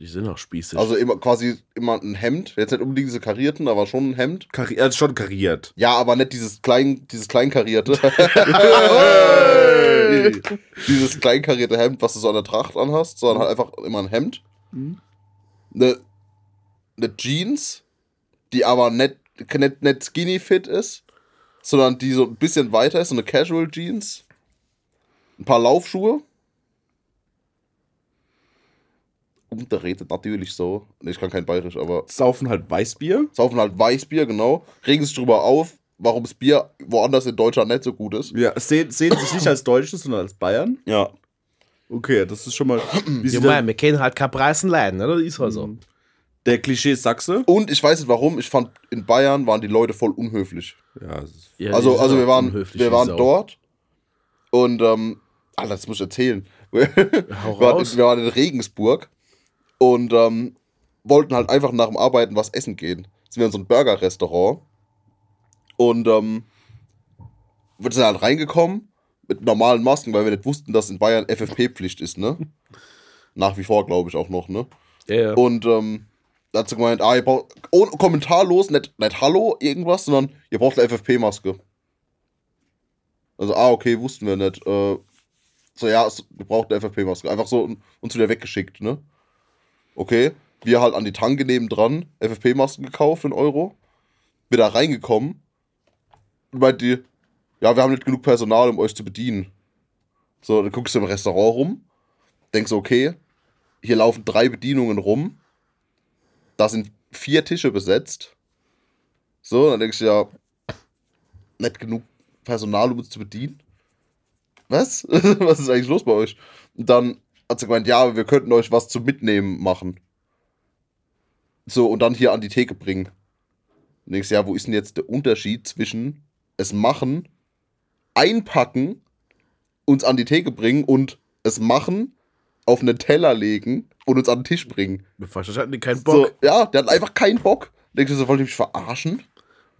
Die sind auch spießig. Also immer quasi immer ein Hemd. Jetzt nicht unbedingt diese karierten, aber schon ein Hemd. Kari also schon kariert. Ja, aber nicht dieses klein, dieses kleinkarierte. dieses kleinkarierte Hemd, was du so an der Tracht anhast, sondern halt einfach immer ein Hemd. Eine, eine Jeans, die aber nicht, nicht, nicht skinny fit ist, sondern die so ein bisschen weiter ist, so eine Casual Jeans. Ein paar Laufschuhe. Und der redet natürlich so. Ich kann kein Bayerisch, aber Saufen halt Weißbier. saufen halt Weißbier, genau. Regen sich drüber auf, warum das Bier woanders in Deutschland nicht so gut ist. Ja, sehen, sehen sich nicht als Deutsche, sondern als Bayern. Ja. Okay, das ist schon mal. Wie ja, mein, wir kennen halt keine Preisen leiden, ne? Das ist halt so. der Klischee Sachse? Und ich weiß nicht warum, ich fand, in Bayern waren die Leute voll unhöflich. Ja, das ist- Ja, also, also wir waren, wir waren dort und, ähm, Alter, das muss ich erzählen. Wir, waren, wir waren in Regensburg und ähm, wollten halt einfach nach dem Arbeiten was essen gehen. Sind wir in so ein Burger-Restaurant und ähm, wir sind halt reingekommen mit normalen Masken, weil wir nicht wussten, dass in Bayern FFP-Pflicht ist, ne? Nach wie vor, glaube ich, auch noch, ne? Ja, ja. Und ähm, da hat sie gemeint, ah, ihr braucht, ohne kommentarlos, nicht, nicht Hallo, irgendwas, sondern ihr braucht eine FFP-Maske. Also, ah, okay, wussten wir nicht. Äh, so, ja, es, ihr braucht eine FFP-Maske. Einfach so und- uns wieder weggeschickt, ne? Okay, wir halt an die Tanke nebendran, FFP-Masken gekauft, in Euro. Wieder reingekommen. Und meint die, ja, wir haben nicht genug Personal, um euch zu bedienen. So, dann guckst du im Restaurant rum, denkst, okay, hier laufen drei Bedienungen rum. Da sind vier Tische besetzt. So, dann denkst du ja, nicht genug Personal, um uns zu bedienen? Was? was ist eigentlich los bei euch? Und dann hat sie gemeint, ja, wir könnten euch was zum Mitnehmen machen. So, und dann hier an die Theke bringen. Und denkst, ja, wo ist denn jetzt der Unterschied zwischen es machen, einpacken, uns an die Theke bringen und es machen, auf einen Teller legen und uns an den Tisch bringen? Wahrscheinlich hatten die keinen So, Bock. ja, der hat einfach keinen Bock. Denkst du, so, wollt ihr mich verarschen?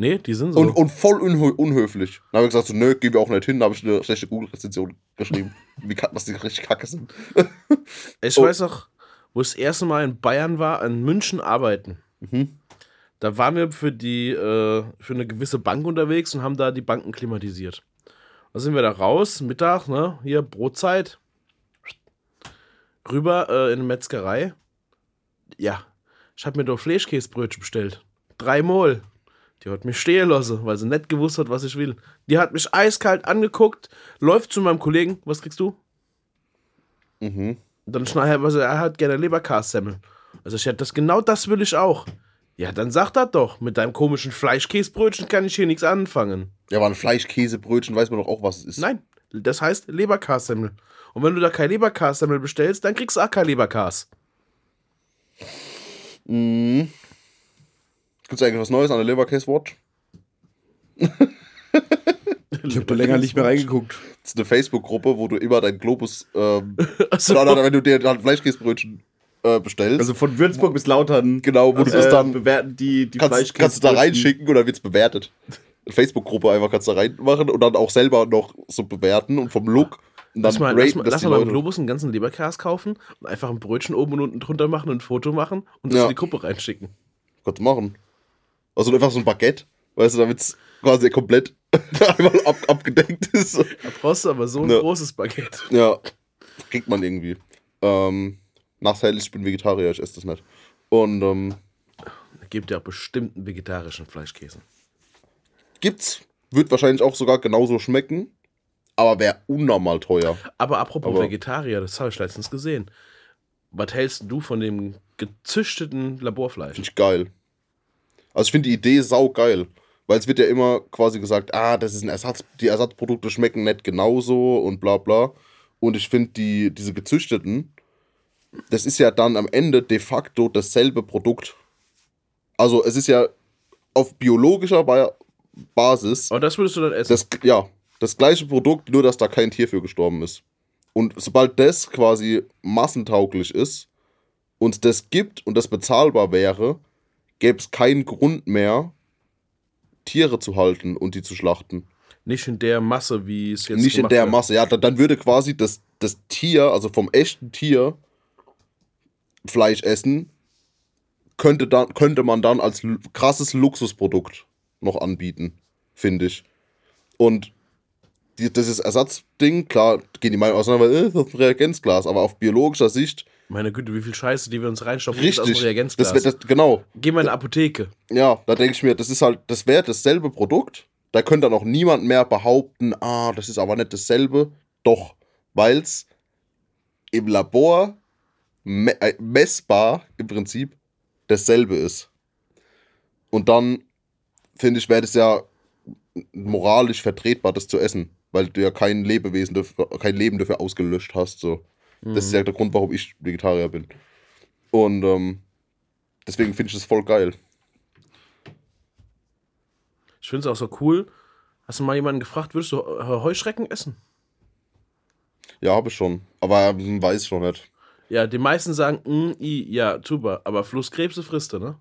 Nee, die sind so. Und, und voll unhö unhöflich. Dann habe ich gesagt, so, nö, gehen wir auch nicht hin. Da habe ich eine schlechte Google-Rezension geschrieben, wie, was die richtig kacke sind. ich oh. weiß noch, wo ich das erste Mal in Bayern war, in München arbeiten. Mhm. Da waren wir für, die, äh, für eine gewisse Bank unterwegs und haben da die Banken klimatisiert. Da sind wir da raus, Mittag, ne? Hier, Brotzeit. Rüber äh, in eine Metzgerei. Ja, ich habe mir doch Fleischkäsebrötchen bestellt. Drei Mol. Die hat mich stehen lassen, weil sie nicht gewusst hat, was ich will. Die hat mich eiskalt angeguckt, läuft zu meinem Kollegen. Was kriegst du? Mhm. Und dann schnell, also er hat gerne Leberkassemmel. Also ich ja, das genau das will ich auch. Ja, dann sag das doch. Mit deinem komischen Fleischkäsebrötchen kann ich hier nichts anfangen. Ja, aber ein Fleischkäsebrötchen weiß man doch auch, was es ist. Nein, das heißt Leberkassemmel. Und wenn du da kein Leberkassemmel bestellst, dann kriegst du auch kein Leberkas. Mhm. Gibt es eigentlich was Neues an der Leberkäse-Watch? Ich habe da länger nicht mehr reingeguckt. Das ist eine Facebook-Gruppe, wo du immer dein Globus, ähm, Also, oder, oder wenn du dir dann Fleischkäsebrötchen äh, bestellst, Also von Würzburg bis Lautern. genau, wo du das äh, dann bewerten die, die kannst, kannst du da reinschicken und dann wird es bewertet. Eine Facebook-Gruppe einfach kannst du da reinmachen und dann auch selber noch so bewerten und vom Look. Und dann lass mal, lass raten lass die mal beim Leute. Globus einen ganzen Leberkas kaufen und einfach ein Brötchen oben und unten drunter machen und ein Foto machen und das Ja. in die Gruppe reinschicken. Kannst du machen. Also einfach so ein Baguette, weißt du, damit es quasi komplett einmal ab, abgedeckt ist. Da brauchst du aber so ein Ja. großes Baguette. Ja, kriegt man irgendwie. Ähm, Nachteil ist, ich bin Vegetarier, ich esse das nicht. Und ähm, gibt ja auch bestimmt einen vegetarischen Fleischkäse. gibt's, wird wahrscheinlich auch sogar genauso schmecken, aber wäre unnormal teuer. Aber apropos Aber- Vegetarier, das habe ich letztens gesehen. Was hältst du von dem gezüchteten Laborfleisch? Finde ich geil. Also ich finde die Idee sau geil. Weil es wird ja immer quasi gesagt, ah, das ist ein Ersatz, die Ersatzprodukte schmecken nicht genauso und bla bla. Und ich finde die, diese gezüchteten, das ist ja dann am Ende de facto dasselbe Produkt. Also es ist ja auf biologischer Ba- Basis Aber das würdest du dann essen. das, ja, das gleiche Produkt, nur dass da kein Tier für gestorben ist. Und sobald das quasi massentauglich ist und das gibt und das bezahlbar wäre, gäbe es keinen Grund mehr, Tiere zu halten und die zu schlachten. Nicht in der Masse, wie es jetzt Nicht in der wird. Masse. Ja, dann, dann würde quasi das, das Tier, also vom echten Tier, Fleisch essen, könnte, dann, könnte man dann als krasses Luxusprodukt noch anbieten, finde ich. Und die, das ist Ersatzding, klar, gehen die Meinungen auseinander, weil äh, das ist ein Reagenzglas, aber auf biologischer Sicht Meine Güte, wie viel Scheiße, die wir uns reinstopfen, ist aus richtig. dem Reagenzglas. Das, wär- das, genau, Geh mal in eine Apotheke. ja, da denke ich mir, das ist halt, das wäre dasselbe Produkt. Da könnte dann auch niemand mehr behaupten, ah, das ist aber nicht dasselbe. Doch, weil es im Labor me äh, messbar im Prinzip dasselbe ist. Und dann, finde ich, wäre das ja moralisch vertretbar, das zu essen. Weil du ja kein Lebewesen, dafür, kein Leben dafür ausgelöscht hast. So. Das ist ja der Grund, warum ich Vegetarier bin. Und ähm, deswegen finde ich das voll geil. Ich finde es auch so cool. Hast du mal jemanden gefragt, würdest du Heuschrecken essen? Ja, habe ich schon. Aber ähm, weiß schon nicht. Ja, die meisten sagen, mm, i, ja, super. Aber Flusskrebse frisst du, ne?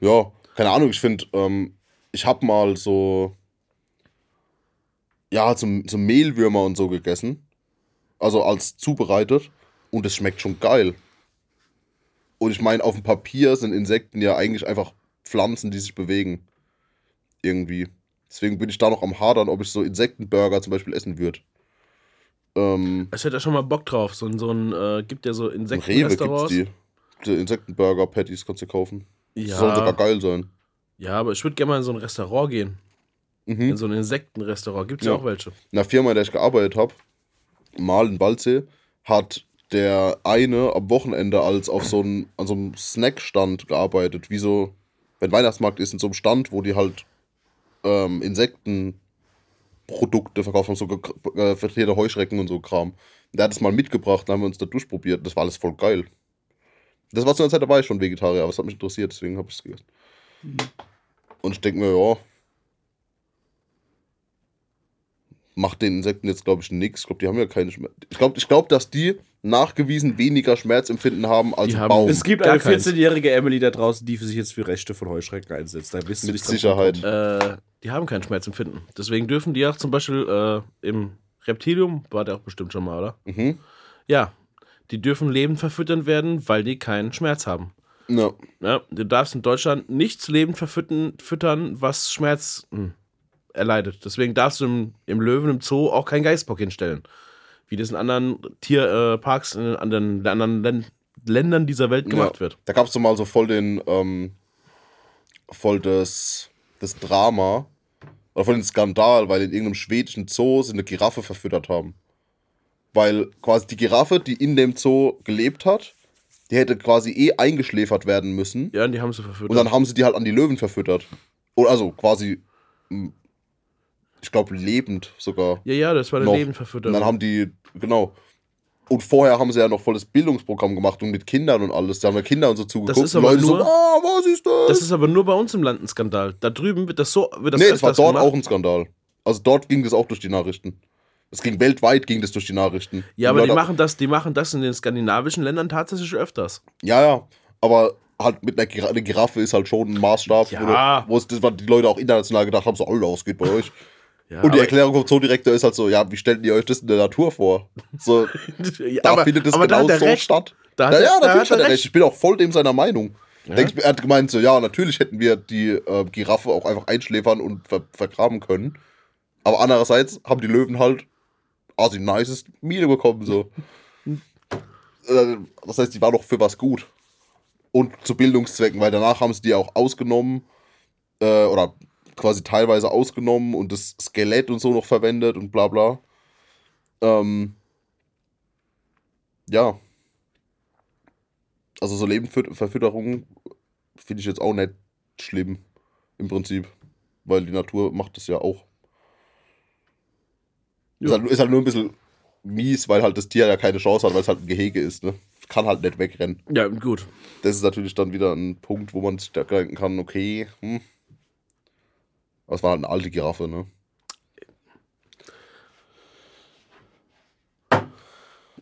Ja, keine Ahnung, ich finde, ähm, ich habe mal so, ja, so, so Mehlwürmer und so gegessen. Also als zubereitet. Und es schmeckt schon geil. Und ich meine, auf dem Papier sind Insekten ja eigentlich einfach Pflanzen, die sich bewegen. Irgendwie. Deswegen bin ich da noch am Hadern, ob ich so Insektenburger zum Beispiel essen würde. Ähm, Ich hätte ja schon mal Bock drauf. So, ein- so ein, äh, gibt ja so im Rewe gibt's Insektenrestaurants. die. Die Insektenburger-Patties kannst du kaufen. Ja. sollen sogar geil sein. Ja, aber ich würde gerne mal in so ein Restaurant gehen. Mhm. In so ein Insektenrestaurant. Gibt es ja. Ja. auch welche. in der Firma, in der ich gearbeitet habe, mal in Waldsee, hat der eine am Wochenende als auf so einem, an so einem Snackstand gearbeitet, wie so, wenn Weihnachtsmarkt ist, in so einem Stand, wo die halt ähm, Insektenprodukte verkauft haben, so äh, Heuschrecken und so Kram. Der hat es mal mitgebracht, dann haben wir uns da durchprobiert. Das war alles voll geil. Das war zu einer Zeit dabei schon Vegetarier, aber es hat mich interessiert, deswegen habe ich es gegessen. Und ich denke mir, ja. Macht den Insekten jetzt, glaube ich, nichts. Ich glaube, die haben ja keine Schmerz. Ich glaube, ich glaub, dass die nachgewiesen weniger Schmerzempfinden haben als Die haben- Baum. Es gibt Gar eine keins. 14-jährige Emily da draußen, die für sich jetzt für Rechte von Heuschrecken einsetzt. Da bist Mit Sicherheit. Äh, die haben kein Schmerzempfinden. Deswegen dürfen die auch zum Beispiel äh, im Reptilium, war der auch bestimmt schon mal, oder? Mhm. Ja, die dürfen lebend verfüttert werden, weil die keinen Schmerz haben. Ja. Ja, du darfst in Deutschland nichts lebend verfüttern, füttern, was Schmerz hm, erleidet. Deswegen darfst du im, im Löwen, im Zoo auch keinen Geißbock hinstellen. Wie das in anderen Tierparks, Parks in anderen, anderen Län Ländern dieser Welt gemacht ja. wird. Da gab es mal so voll den, ähm, voll das, das Drama oder voll den Skandal, weil in irgendeinem schwedischen Zoo sie eine Giraffe verfüttert haben. Weil quasi die Giraffe, die in dem Zoo gelebt hat, die hätte quasi eh eingeschläfert werden müssen. Ja, und die haben sie verfüttert. Und dann haben sie die halt an die Löwen verfüttert. Oder also quasi, ich glaube, lebend sogar. ja, ja, das war eine noch. Lebendverfütterung. Und dann haben die, genau. Und vorher haben sie ja noch volles Bildungsprogramm gemacht und mit Kindern und alles. Da haben ja Kinder und so zugeguckt. ist und aber Leute so, nur- ah, was ist das? Das ist aber nur bei uns im Land ein Skandal. Da drüben wird das so. Wird das nee, das war dort gemacht. auch ein Skandal. Also dort ging das auch durch die Nachrichten. Es ging weltweit, ging das durch die Nachrichten. Ja, aber die machen, das, die machen das in den skandinavischen Ländern tatsächlich öfters. Ja, ja. Aber halt mit einer Gira eine Giraffe ist halt schon ein Maßstab, Ja. wo, wo es, das, die Leute auch international gedacht haben, so, Alter, was geht bei euch? Ja, Und die Erklärung vom Zoodirektor ist halt so, ja, wie stellt ihr euch das in der Natur vor? So, ja, da aber, findet es da genau er so recht. statt. Da ja, ja, da natürlich hat er er recht. Ich bin auch voll dem seiner Meinung. Denk, ich- er hat gemeint so, ja, natürlich hätten wir die äh, Giraffe auch einfach einschläfern und ver vergraben können. Aber andererseits haben die Löwen halt assi nices Miene bekommen, so. Äh, das heißt, die war doch für was gut. Und zu Bildungszwecken, weil danach haben sie die auch ausgenommen, äh, oder quasi teilweise ausgenommen und das Skelett und so noch verwendet und bla bla. Ähm, ja. Also so Lebendverfütterung finde ich jetzt auch nicht schlimm, im Prinzip. Weil die Natur macht das ja auch. Ist, halt, ist halt nur ein bisschen mies, weil halt das Tier ja keine Chance hat, weil es halt ein Gehege ist, ne? Kann halt nicht wegrennen. Ja, gut. Das ist natürlich dann wieder ein Punkt, wo man sich da denken kann, okay, hm. Aber es war halt eine alte Giraffe, ne?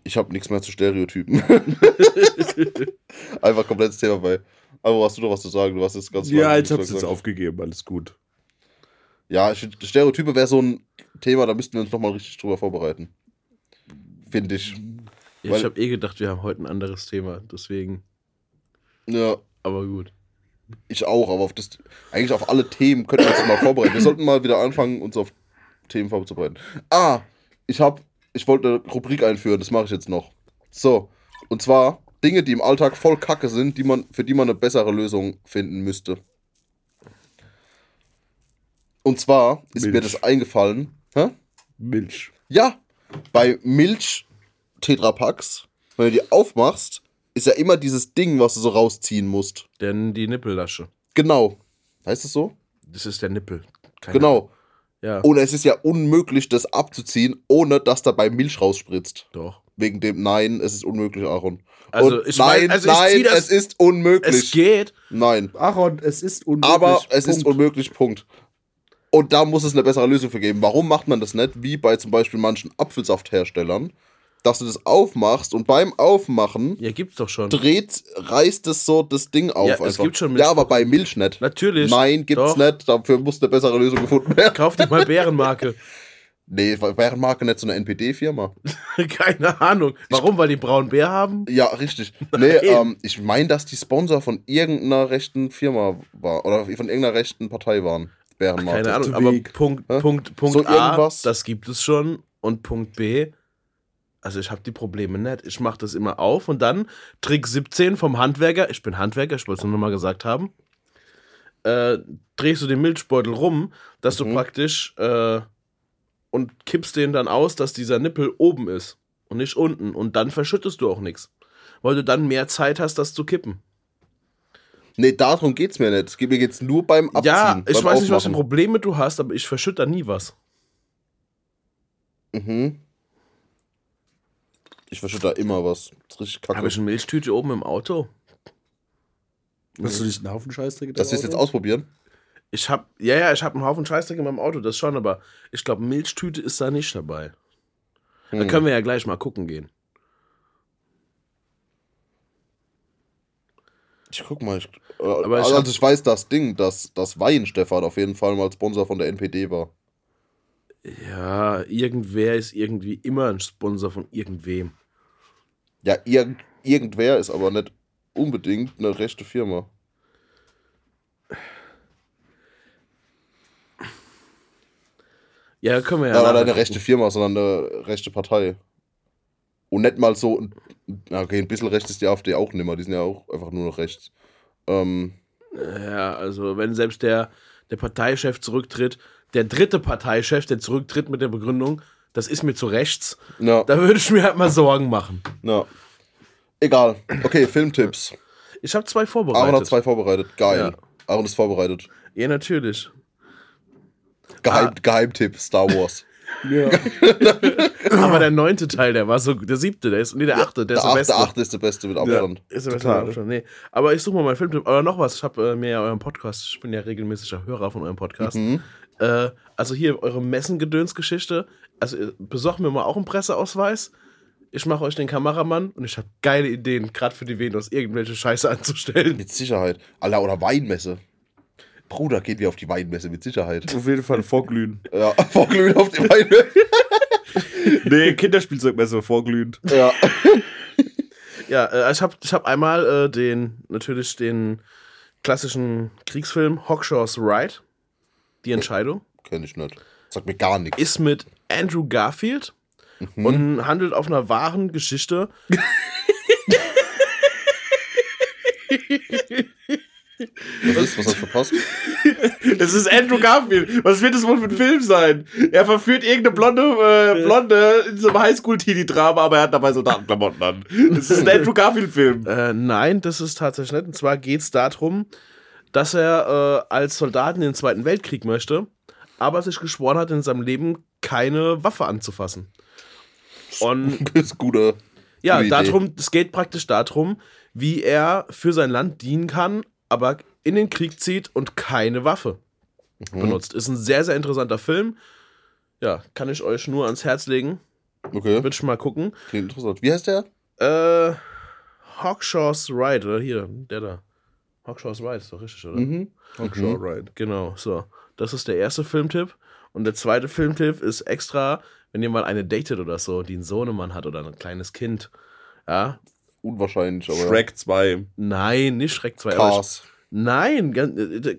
Ich habe nichts mehr zu Stereotypen. Einfach komplettes Thema bei. Aber hast du noch was zu sagen? Du hast jetzt ganz Ja, jetzt hab's jetzt aufgegeben, alles gut. Ja, ich find, Stereotype wäre so ein Thema, da müssten wir uns nochmal richtig drüber vorbereiten. Finde ich. Ja, Weil- ich habe eh gedacht, wir haben heute ein anderes Thema. Deswegen. Ja, Aber gut. Ich auch, aber auf das, eigentlich auf alle Themen könnten wir uns mal vorbereiten. Wir sollten mal wieder anfangen, uns auf Themen vorzubereiten. Ah, ich habe, ich wollte eine Rubrik einführen, das mache ich jetzt noch. So, und zwar Dinge, die im Alltag voll Kacke sind, die man, für die man eine bessere Lösung finden müsste. Und zwar ist mir Milch. das eingefallen. Hä? Milch. Ja, bei Milch-Tetrapacks, wenn du die aufmachst, ist ja immer dieses Ding, was du so rausziehen musst. Denn die Nippellasche. Genau. Heißt es so? Das ist der Nippel. Keine Genau. Ja, Und es ist ja unmöglich, das abzuziehen, ohne dass dabei Milch rausspritzt. doch. Wegen dem Nein, es ist unmöglich, Aaron. Also, Und ich nein, mein- also ich nein, zieh das- es ist unmöglich. Es geht. Nein. Aaron, es ist unmöglich. Aber es ist Punkt. unmöglich, Punkt. Und da muss es eine bessere Lösung für geben. Warum macht man das nicht, wie bei zum Beispiel manchen Apfelsaftherstellern, dass du das aufmachst und beim Aufmachen Ja, gibt's doch schon. dreht, reißt es so das Ding auf Ja, es gibt schon ja, aber bei Milch nicht. Natürlich. Nein, gibt's Doch. nicht. Dafür muss eine bessere Lösung gefunden werden. Kauf dir mal Bärenmarke. Nee, wäre Marke nicht so eine NPD-Firma. Keine Ahnung. Warum? Weil die braunen Bär haben? Ja, richtig. Nee, ähm, ich meine, dass die Sponsor von irgendeiner rechten Firma war. Oder von irgendeiner rechten Partei waren. Bärenmarke. Keine Ahnung. Aber. Punkt, Hä? Punkt, Punkt So A, irgendwas? das gibt es schon. Und Punkt B, also ich habe die Probleme nicht. Ich mache das immer auf und dann Trick 17 vom Handwerker. Ich bin Handwerker, ich wollte es nur noch mal gesagt haben. Äh, drehst du den Milchbeutel rum, dass du Mhm. praktisch äh, und kippst den dann aus, dass dieser Nippel oben ist und nicht unten. Und dann verschüttest du auch nichts. Weil du dann mehr Zeit hast, das zu kippen. Nee, darum geht's mir nicht. Es geht- Mir geht's nur beim Abziehen. ja, ich weiß nicht, was für. Probleme du hast, aber ich verschütte nie was. Mhm. Ich verschütte da immer was. Das ist richtig kacke. Habe ich eine Milchtüte oben im Auto? Hast du nicht einen Haufen Scheißdreck? das willst du jetzt ausprobieren? Ich habe, ja, ja, ich habe einen Haufen Scheißdreck in meinem Auto, das schon, aber ich glaube, Milchtüte ist da nicht dabei. Hm. Da können wir ja gleich mal gucken gehen. Ich guck mal. Ich, äh, Aber ich also hab- ich weiß das Ding, dass das Weihenstefan auf jeden Fall mal Sponsor von der NPD war. Ja, irgendwer ist irgendwie immer ein Sponsor von irgendwem. Ja, irgend, irgendwer ist aber nicht unbedingt eine rechte Firma. Ja, können wir ja. Nachher eine rechte Firma, sondern eine rechte Partei. Und nicht mal so. na, Okay, ein bisschen rechts ist die AfD auch nimmer. Die sind ja auch einfach nur noch rechts. Ähm, Ja, also wenn selbst der, der Parteichef zurücktritt, der dritte Parteichef, der zurücktritt mit der Begründung, das ist mir zu rechts, ja, da würde ich mir halt mal Sorgen machen. ja. Egal. Okay, Filmtipps. Ich habe zwei Aaron vorbereitet. hat zwei vorbereitet. Geil. Ja. Aaron ist vorbereitet. Ja, natürlich. Geheim, Ah. Geheimtipp Star Wars. Aber der neunte Teil, der war so, der siebte, der ist, nee, der achte, der, Der ist der beste. achte ist der beste mit Abstand. Ist der beste Total. mit Abstand, nee. Aber ich suche mal meinen Filmtipp. Aber noch was, ich habe äh, mir ja euren Podcast, ich bin ja regelmäßiger Hörer von eurem Podcast. Mhm. Äh, also hier eure Messengedönsgeschichte. Also äh, besorgt mir mal auch einen Presseausweis. Ich mache euch den Kameramann und ich habe geile Ideen, gerade für die Venus, irgendwelche Scheiße anzustellen. Mit Sicherheit. Alter, oder Weinmesse. Bruder geht wie auf die Weinmesse, mit Sicherheit. Auf jeden Fall vorglühen. Ja, vorglühen auf die Weinmesse. nee, Kinderspielzeugmesse vorglühend. Ja. Ja, äh, ich habe ich hab einmal äh, den, natürlich den klassischen Kriegsfilm Hawkshaws Ride, Die Entscheidung. Kenn ich nicht. Sagt mir gar nichts. ist mit Andrew Garfield und handelt auf einer wahren Geschichte. Was ist, was hast du verpasst? Das ist Andrew Garfield. Was wird das wohl für ein Film sein? Er verführt irgendeine blonde, äh, Blonde in so einem Highschool-Teenie-Drama, aber er hat dabei Soldatenklamotten an. Das ist ein Andrew Garfield-Film. Äh, nein, das ist tatsächlich nicht. Und zwar geht es darum, dass er äh, als Soldat in den Zweiten Weltkrieg möchte, aber sich geschworen hat, in seinem Leben keine Waffe anzufassen. Und Das ist gute. ja, Idee. darum, es geht praktisch darum, wie er für sein Land dienen kann, aber in den Krieg zieht und keine Waffe Mhm. benutzt. Ist ein sehr, sehr interessanter Film. Ja, kann ich euch nur ans Herz legen. Okay, Würde ich mal gucken. klingt interessant. Wie heißt der? Äh, Hawkshaws Ride, oder hier, der da. Hawkshaws Ride ist doch richtig, oder? Mhm. Hawkshaw Ride. Genau, so. Das ist der erste Filmtipp. Und der zweite Filmtipp ist extra, wenn ihr mal eine datet oder so, die einen Sohnemann hat oder ein kleines Kind. Ja, Unwahrscheinlich, aber. Shrek 2. nein, nicht Schreck 2. aber ich- Cars. Nein, ganz, äh,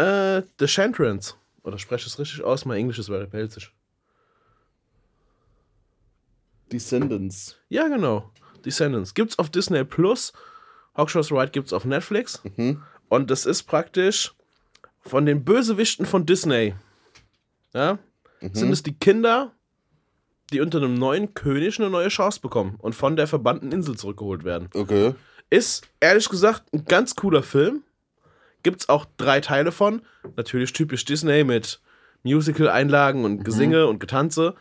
äh, The Chantrance. Oder spreche ich es richtig aus? Mein Englisch ist welsisch. Descendants. Ja, genau. Descendants. Gibt's auf Disney Plus. Hawkshaws Ride gibt's auf Netflix. Mhm. Und das ist praktisch von den Bösewichten von Disney. Ja? Sind es die Kinder, die unter einem neuen König eine neue Chance bekommen und von der verbannten Insel zurückgeholt werden. Okay. Ist, ehrlich gesagt, ein ganz cooler Film. Gibt's auch drei Teile von. Natürlich typisch Disney mit Musical-Einlagen und Gesinge und Getanze.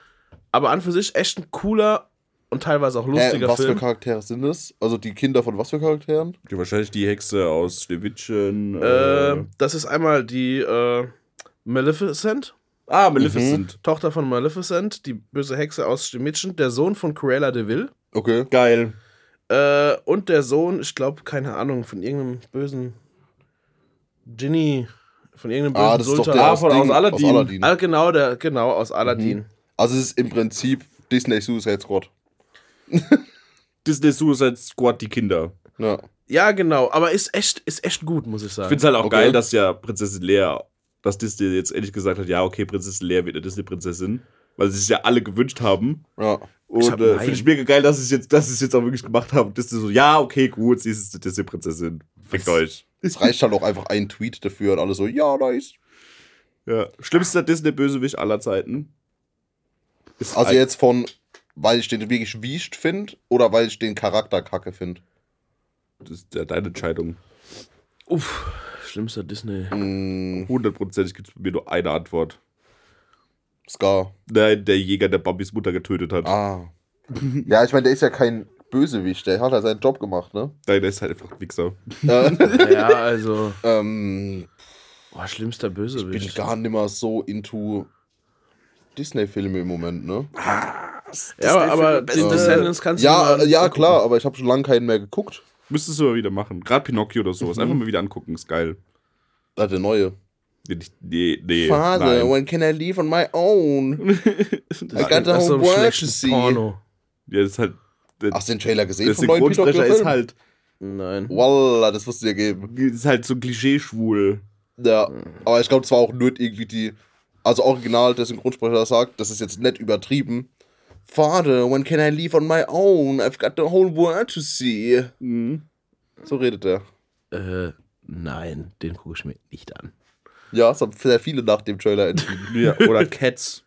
Aber an für sich echt ein cooler und teilweise auch lustiger was für Film. Charaktere sind das? Also die Kinder von was für Charakteren? Ja, wahrscheinlich die Hexe aus Schneewittchen. Äh, das ist einmal die äh, Maleficent, ah, Maleficent. Tochter von Maleficent, die böse Hexe aus Schneewittchen, der Sohn von Cruella de Vil Okay. Geil. äh, und der Sohn, ich glaube, keine Ahnung, von irgendeinem bösen Ginny, von irgendeinem bösen Ah, das ist doch Sultan. der Ah, aus, von- Ding, aus Aladdin. Aus Aladdin. Ah, genau, der, genau, aus Aladdin. Also es ist im Prinzip Disney Suicide Squad. Disney Suicide Squad, die Kinder. Ja. Ja, genau, aber ist echt, ist echt gut, muss ich Ich sagen. finde es halt auch Okay. geil, dass ja Prinzessin Lea, dass Disney jetzt endlich gesagt hat, ja, okay, Prinzessin Lea wird eine Disney-Prinzessin, weil sie es ja alle gewünscht haben. Ja. Und hab äh, finde ich mega geil, dass sie es jetzt, dass sie es jetzt auch wirklich gemacht haben. Disney so, ja, okay, gut, sie ist eine Disney-Prinzessin. Fickt euch. Es reicht halt auch einfach ein Tweet dafür und alle so, ja, nice. Ja. Schlimmster Disney-Bösewicht aller Zeiten. Ist Also jetzt von, weil ich den wirklich wiescht finde oder weil ich den Charakter kacke finde. Das ist ja deine Entscheidung. Uff, schlimmster Disney. Mm, Hundertprozentig gibt es bei mir nur eine Antwort. Scar. Nein, der Jäger, der Bambis Mutter getötet hat. Ah. ja, ich meine, der ist ja kein Bösewicht, der hat ja seinen Job gemacht, ne? Nein, der ist halt einfach ein Wichser. Ja, also. ähm, Boah, schlimmster ich bin Bösewicht. gar nicht mehr so into Disney-Filme im Moment, ne? Ja, aber, den Descendants kannst Ja, du mal äh, ja gucken. klar, aber ich habe schon lange keinen mehr geguckt. Müsstest du mal wieder machen. Gerade Pinocchio oder sowas. Einfach mal wieder angucken, ist geil. Ah, der neue. Nee, nee, Father, nein. when can I leave on my own? I got Das so whole world to see. Porno. Ja, das ist halt. Der, Hast du den Trailer gesehen der vom neuen Synchronsprecher ist halt. Nein. Wallah, das musst du dir geben. Ist halt so klischee-schwul. Ja, aber ich glaube, es war auch nur irgendwie die. Also original, der Synchronsprecher sagt, das ist jetzt nicht übertrieben. Father, when can I leave on my own? I've got the whole world to see. Mhm. So redet er. Äh, nein, den gucke ich mir nicht an. Ja, es haben sehr viele nach dem Trailer entschieden. Ja, oder Cats.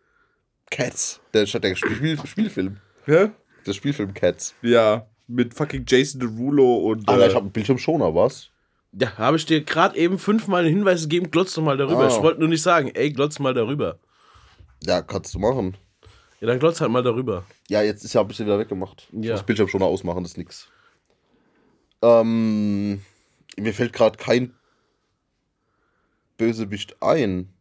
Cats. Der, der Spiel, Spielfilm. Ja? Der Spielfilm Cats. Ja, mit fucking Jason Derulo und. Alter, äh, ich habe einen Bildschirmschoner, was? Ja, habe ich dir gerade eben fünfmal einen Hinweis gegeben, glotz doch mal darüber. Ah. Ich wollte nur nicht sagen, ey, glotz mal darüber. Ja, kannst du machen. Ja, dann glotz halt mal darüber. Ja, jetzt ist ja ein bisschen wieder weggemacht. Ich Ja. muss Bildschirmschoner ausmachen, das ist nix. Ähm, mir fällt gerade kein Bösewicht ein,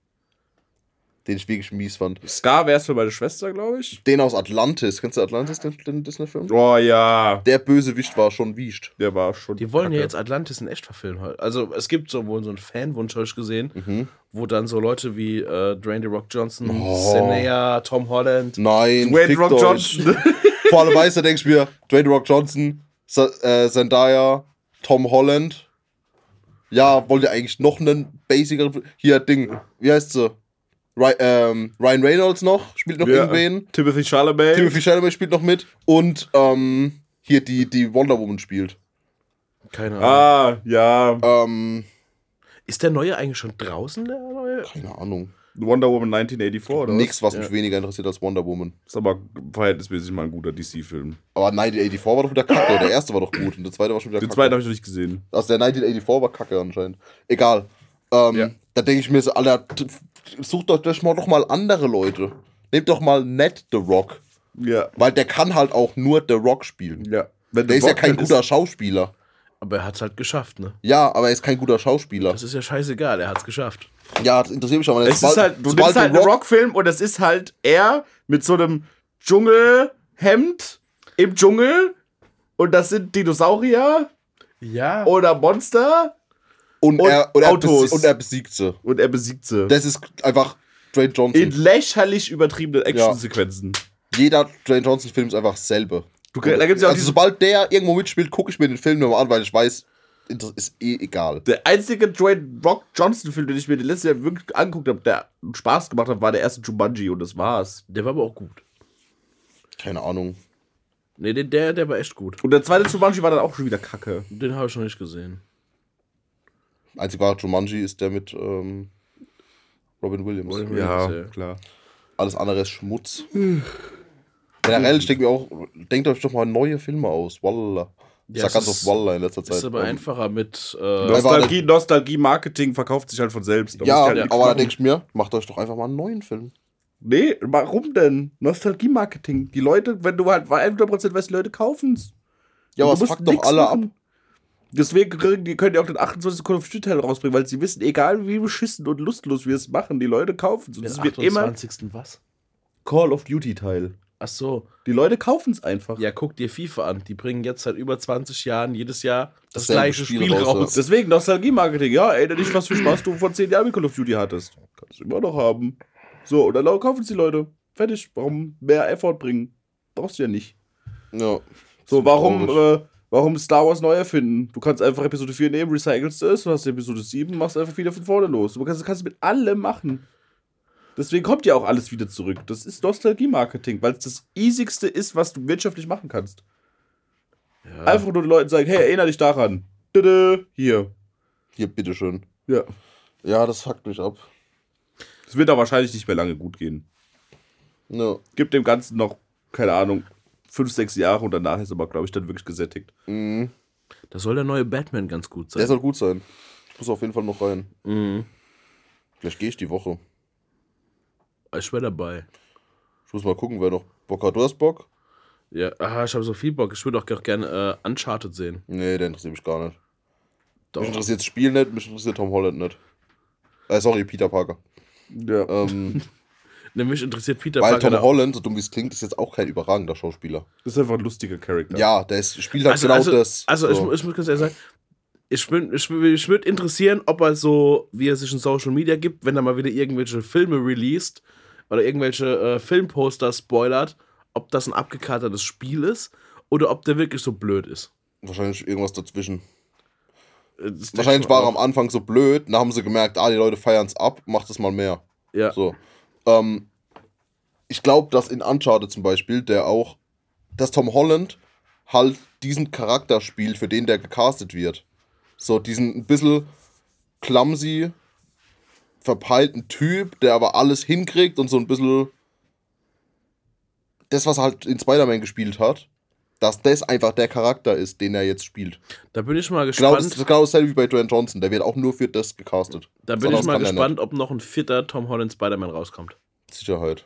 den ich wirklich mies fand. Scar wär's für meine Schwester, glaube ich. Den aus Atlantis. Kennst du Atlantis, den, den Disney-Film? Oh ja. Der Bösewicht war schon wischt. Der war schon. Die wollen ja kacke. jetzt Atlantis in echt verfilmen. Also es gibt so wohl so einen Fanwunsch, habe ich gesehen, Mhm. wo dann so Leute wie äh, Dwayne The Rock Johnson, Oh. Zendaya, Tom Holland. Nein, Dwayne Rock euch. Johnson. Vor allem weiß, da denke ich mir, Dwayne Rock Johnson, äh, Zendaya, Tom Holland. Ja, wollt ihr eigentlich noch einen basicer. Hier, Ding, wie heißt sie? Ähm, Ryan Reynolds noch, spielt noch Ja, irgendwen. Timothy Chalamet. Timothy Chalamet spielt noch mit. Und ähm, hier die, die Wonder Woman spielt. Keine Ahnung. Ah, ja. Ähm, Ist der neue eigentlich schon draußen, der neue? keine Ahnung. Wonder Woman 1984, oder? Nix, was mich Ja. weniger interessiert als Wonder Woman. Ist aber verhältnismäßig mal ein guter DC-Film. Aber 1984 war doch wieder kacke. Der erste war doch gut und der zweite war schon wieder Den kacke. zweiten habe ich noch nicht gesehen. Also der 1984 war kacke anscheinend. Egal. Ähm, Ja. Da denke ich mir so, Alter, sucht doch doch mal, doch mal andere Leute. Nehmt doch mal Ned The Rock. Ja. Weil der kann halt auch nur The Rock spielen. Ja. Wenn Der The ist ja Rock kein halt guter Schauspieler. Aber er hat es halt geschafft, ne? Ja, aber er ist kein guter Schauspieler. Das ist ja scheißegal, er hat es geschafft. Ja, das interessiert mich aber nicht. Es ist halt, du nimmst halt The einen Rock-Film und es ist halt er mit so einem Dschungelhemd im Dschungel und das sind Dinosaurier Ja. oder Monster und, und er, und, er Autos. besi- und er besiegt sie. und er besiegt sie. Das ist einfach Dwayne Johnson. In lächerlich übertriebenen Actionsequenzen. Jeder Dwayne Johnson-Film ist einfach dasselbe. Du, da gibt's ja auch also sobald der irgendwo mitspielt, gucke ich mir den Film nochmal an, weil ich weiß, inter- ist eh egal. der einzige Dwayne Rock Johnson-Film, den ich mir letztes Jahr wirklich angeguckt habe, der Spaß gemacht hat, war der erste Jumanji und das war's. Der war aber auch gut. Keine Ahnung. Nee, der- der, der war echt gut. Und der zweite Jumanji war dann auch schon wieder kacke. Den habe ich noch nicht gesehen. Einzig wahre Jumanji ist der mit ähm, Robin Williams. Robin Ja, Ja. klar. Alles andere ist Schmutz. Generell, ich denke mir auch, denkt euch doch mal neue Filme aus. Wallah. Ich Ja, sag es ganz ist- oft Wallah in letzter Zeit. Ist aber Ähm, einfacher mit. Äh, Ja, Nostalgie, Nostalgie-Marketing verkauft sich halt von selbst. Da Ja, halt nichts aber da denke ich mir, macht euch doch einfach mal einen neuen Film. Nee, warum denn? Nostalgie-Marketing. Die Leute, wenn du halt 100% weißt, die Leute kaufen's. Ja, Du aber es fuckt doch alle ab. machen. Deswegen kriegen die, können die auch den 28. Call of Duty Teil rausbringen, weil sie wissen, egal wie beschissen und lustlos wir es machen, die Leute kaufen es. Und den es wird immer 28. was? Call of Duty Teil. Ach so. Die Leute kaufen es einfach. Ja, guck dir FIFA an. Die bringen jetzt seit über 20 Jahren jedes Jahr das Dasselbe gleiche Spiel Spiel, raus, raus. ja. Deswegen Nostalgie-Marketing. Ja, erinnere dich, was für Spaß du vor 10 Jahren mit Call of Duty hattest. Kannst du immer noch haben. So, und dann kaufen es die Leute. Fertig. Warum mehr Effort bringen? Brauchst du ja nicht. Ja. So, warum, äh, warum Star Wars neu erfinden? Du kannst einfach Episode 4 nehmen, recycelst es, du hast Episode 7, machst einfach wieder von vorne los. Du kannst, kannst mit allem machen. Deswegen kommt ja auch alles wieder zurück. Das ist Nostalgie-Marketing, weil es das easigste ist, was du wirtschaftlich machen kannst. Ja. Einfach nur den Leuten sagen, hey, erinnere dich daran. Dödö, hier. Hier, bitteschön. Ja. Ja, das fuckt mich ab. Es wird auch wahrscheinlich nicht mehr lange gut gehen. Ja. Gibt dem Ganzen noch, keine Ahnung, fünf, sechs Jahre und danach ist aber, glaube ich, dann wirklich gesättigt. Mhm. Da soll der neue Batman ganz gut Der sein. soll gut sein. Ich muss auf jeden Fall noch rein. Mhm. Vielleicht gehe ich die Woche. Ich wäre dabei. Ich muss mal gucken, wer noch Bock hat. Du hast Bock? Ja, ah, ich habe so viel Bock. Ich würde auch gerne äh, Uncharted sehen. Nee, der interessiert mich gar nicht. Doch. Mich interessiert das Spiel nicht, mich interessiert Tom Holland nicht. Äh, sorry, Peter Parker. Ja. Ähm, Nämlich interessiert Peter weil Parker. Tom Holland, so dumm wie es klingt, ist jetzt auch kein überragender Schauspieler. Das ist einfach ein lustiger Charakter. Ja, der ist, spielt halt Also, genau also, das. also so. ich, ich muss ganz ehrlich sagen, ich, bin, ich, ich würde interessieren, ob er so, wie er sich in Social Media gibt, wenn er mal wieder irgendwelche Filme released oder irgendwelche äh, Filmposter spoilert, ob das ein abgekatertes Spiel ist oder ob der wirklich so blöd ist. Wahrscheinlich irgendwas dazwischen. Äh, das Wahrscheinlich war er am Anfang so blöd, dann haben sie gemerkt, ah, die Leute feiern es ab, macht es mal mehr. Ja. So. Ähm, ich glaube, dass in Uncharted zum Beispiel, der auch, dass Tom Holland halt diesen Charakter spielt, für den der gecastet wird. So diesen ein bisschen clumsy, verpeilten Typ, der aber alles hinkriegt und so ein bisschen das, was er halt in Spider-Man gespielt hat, dass das einfach der Charakter ist, den er jetzt spielt. Da bin ich mal Genau, das gespannt. ist genau dasselbe wie bei Dwayne Johnson. Der wird auch nur für das gecastet. da bin ich mal das gespannt, ob noch ein vierter Tom Holland Spider-Man rauskommt. Sicherheit.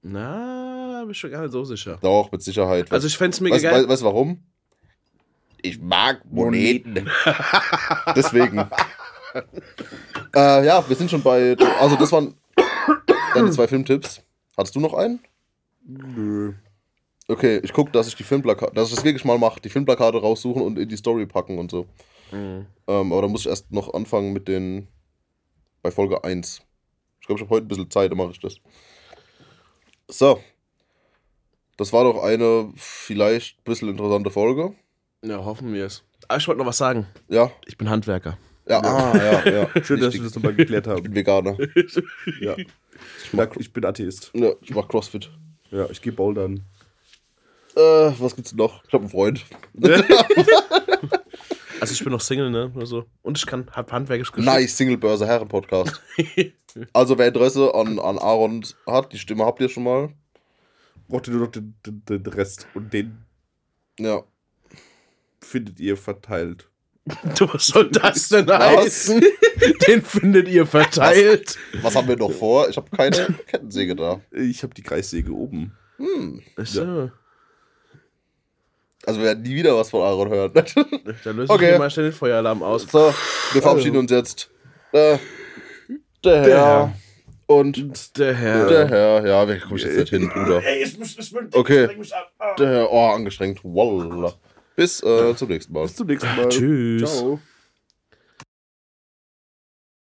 Na, bin ich mir gar nicht so sicher. Doch, mit Sicherheit. Also ich fände es mega Weißt geil. du weißt, warum? Ich mag Moneten. Deswegen. äh, ja, wir sind schon bei. Also, das waren deine zwei Filmtipps. Hattest du noch einen? Nö. Okay, ich gucke, dass ich die Filmplakate, dass ich das wirklich mal mache, die Filmplakate raussuchen und in die Story packen und so. Mhm. Ähm, aber da muss ich erst noch anfangen mit den. Bei Folge 1. Ich glaube, ich habe heute ein bisschen Zeit, dann mache ich das. So. Das war doch eine vielleicht ein bisschen interessante Folge. Ja, hoffen wir es. Aber ich wollte noch was sagen. Ja. Ich bin Handwerker. Ja, ah, ja, ja. Schön, dass wir das nochmal geklärt Ich haben. bin Veganer. Ja. Ich, mag, ich bin Atheist. Ja, ich mach Crossfit. Ja, ich gehe bouldern. Äh, was gibt's noch? Ich habe einen Freund. Also ich bin noch Single, ne? Nur so. Und ich kann hab handwerkisch geschickt. Nice, Singlebörse, Herren-Podcast. also, wer Interesse an, an Aaron hat, die Stimme habt ihr schon mal. Braucht ihr nur noch den, den, den Rest. Und den Ja. findet ihr verteilt. Du, was soll das denn Was? heißen? Den findet ihr verteilt. Was haben wir noch vor? Ich habe keine Kettensäge da. Ich habe die Kreissäge oben. Hm. Ach so. Also, wir werden nie wieder was von Aaron hören. Da löse Okay. ich mir mal schnell den Feueralarm aus. so, wir verabschieden uns jetzt. Äh, der Herr. Herr. Und Der Herr. der Herr. Ja, wie komme ich jetzt nicht hin, Bruder? Ey, ich muss, ich muss, Okay. streng mich ab. Ah. Der Herr. Oh, angestrengt. Wallah. Bis äh, zum nächsten Mal. Bis zum nächsten Mal. Tschüss. Ciao.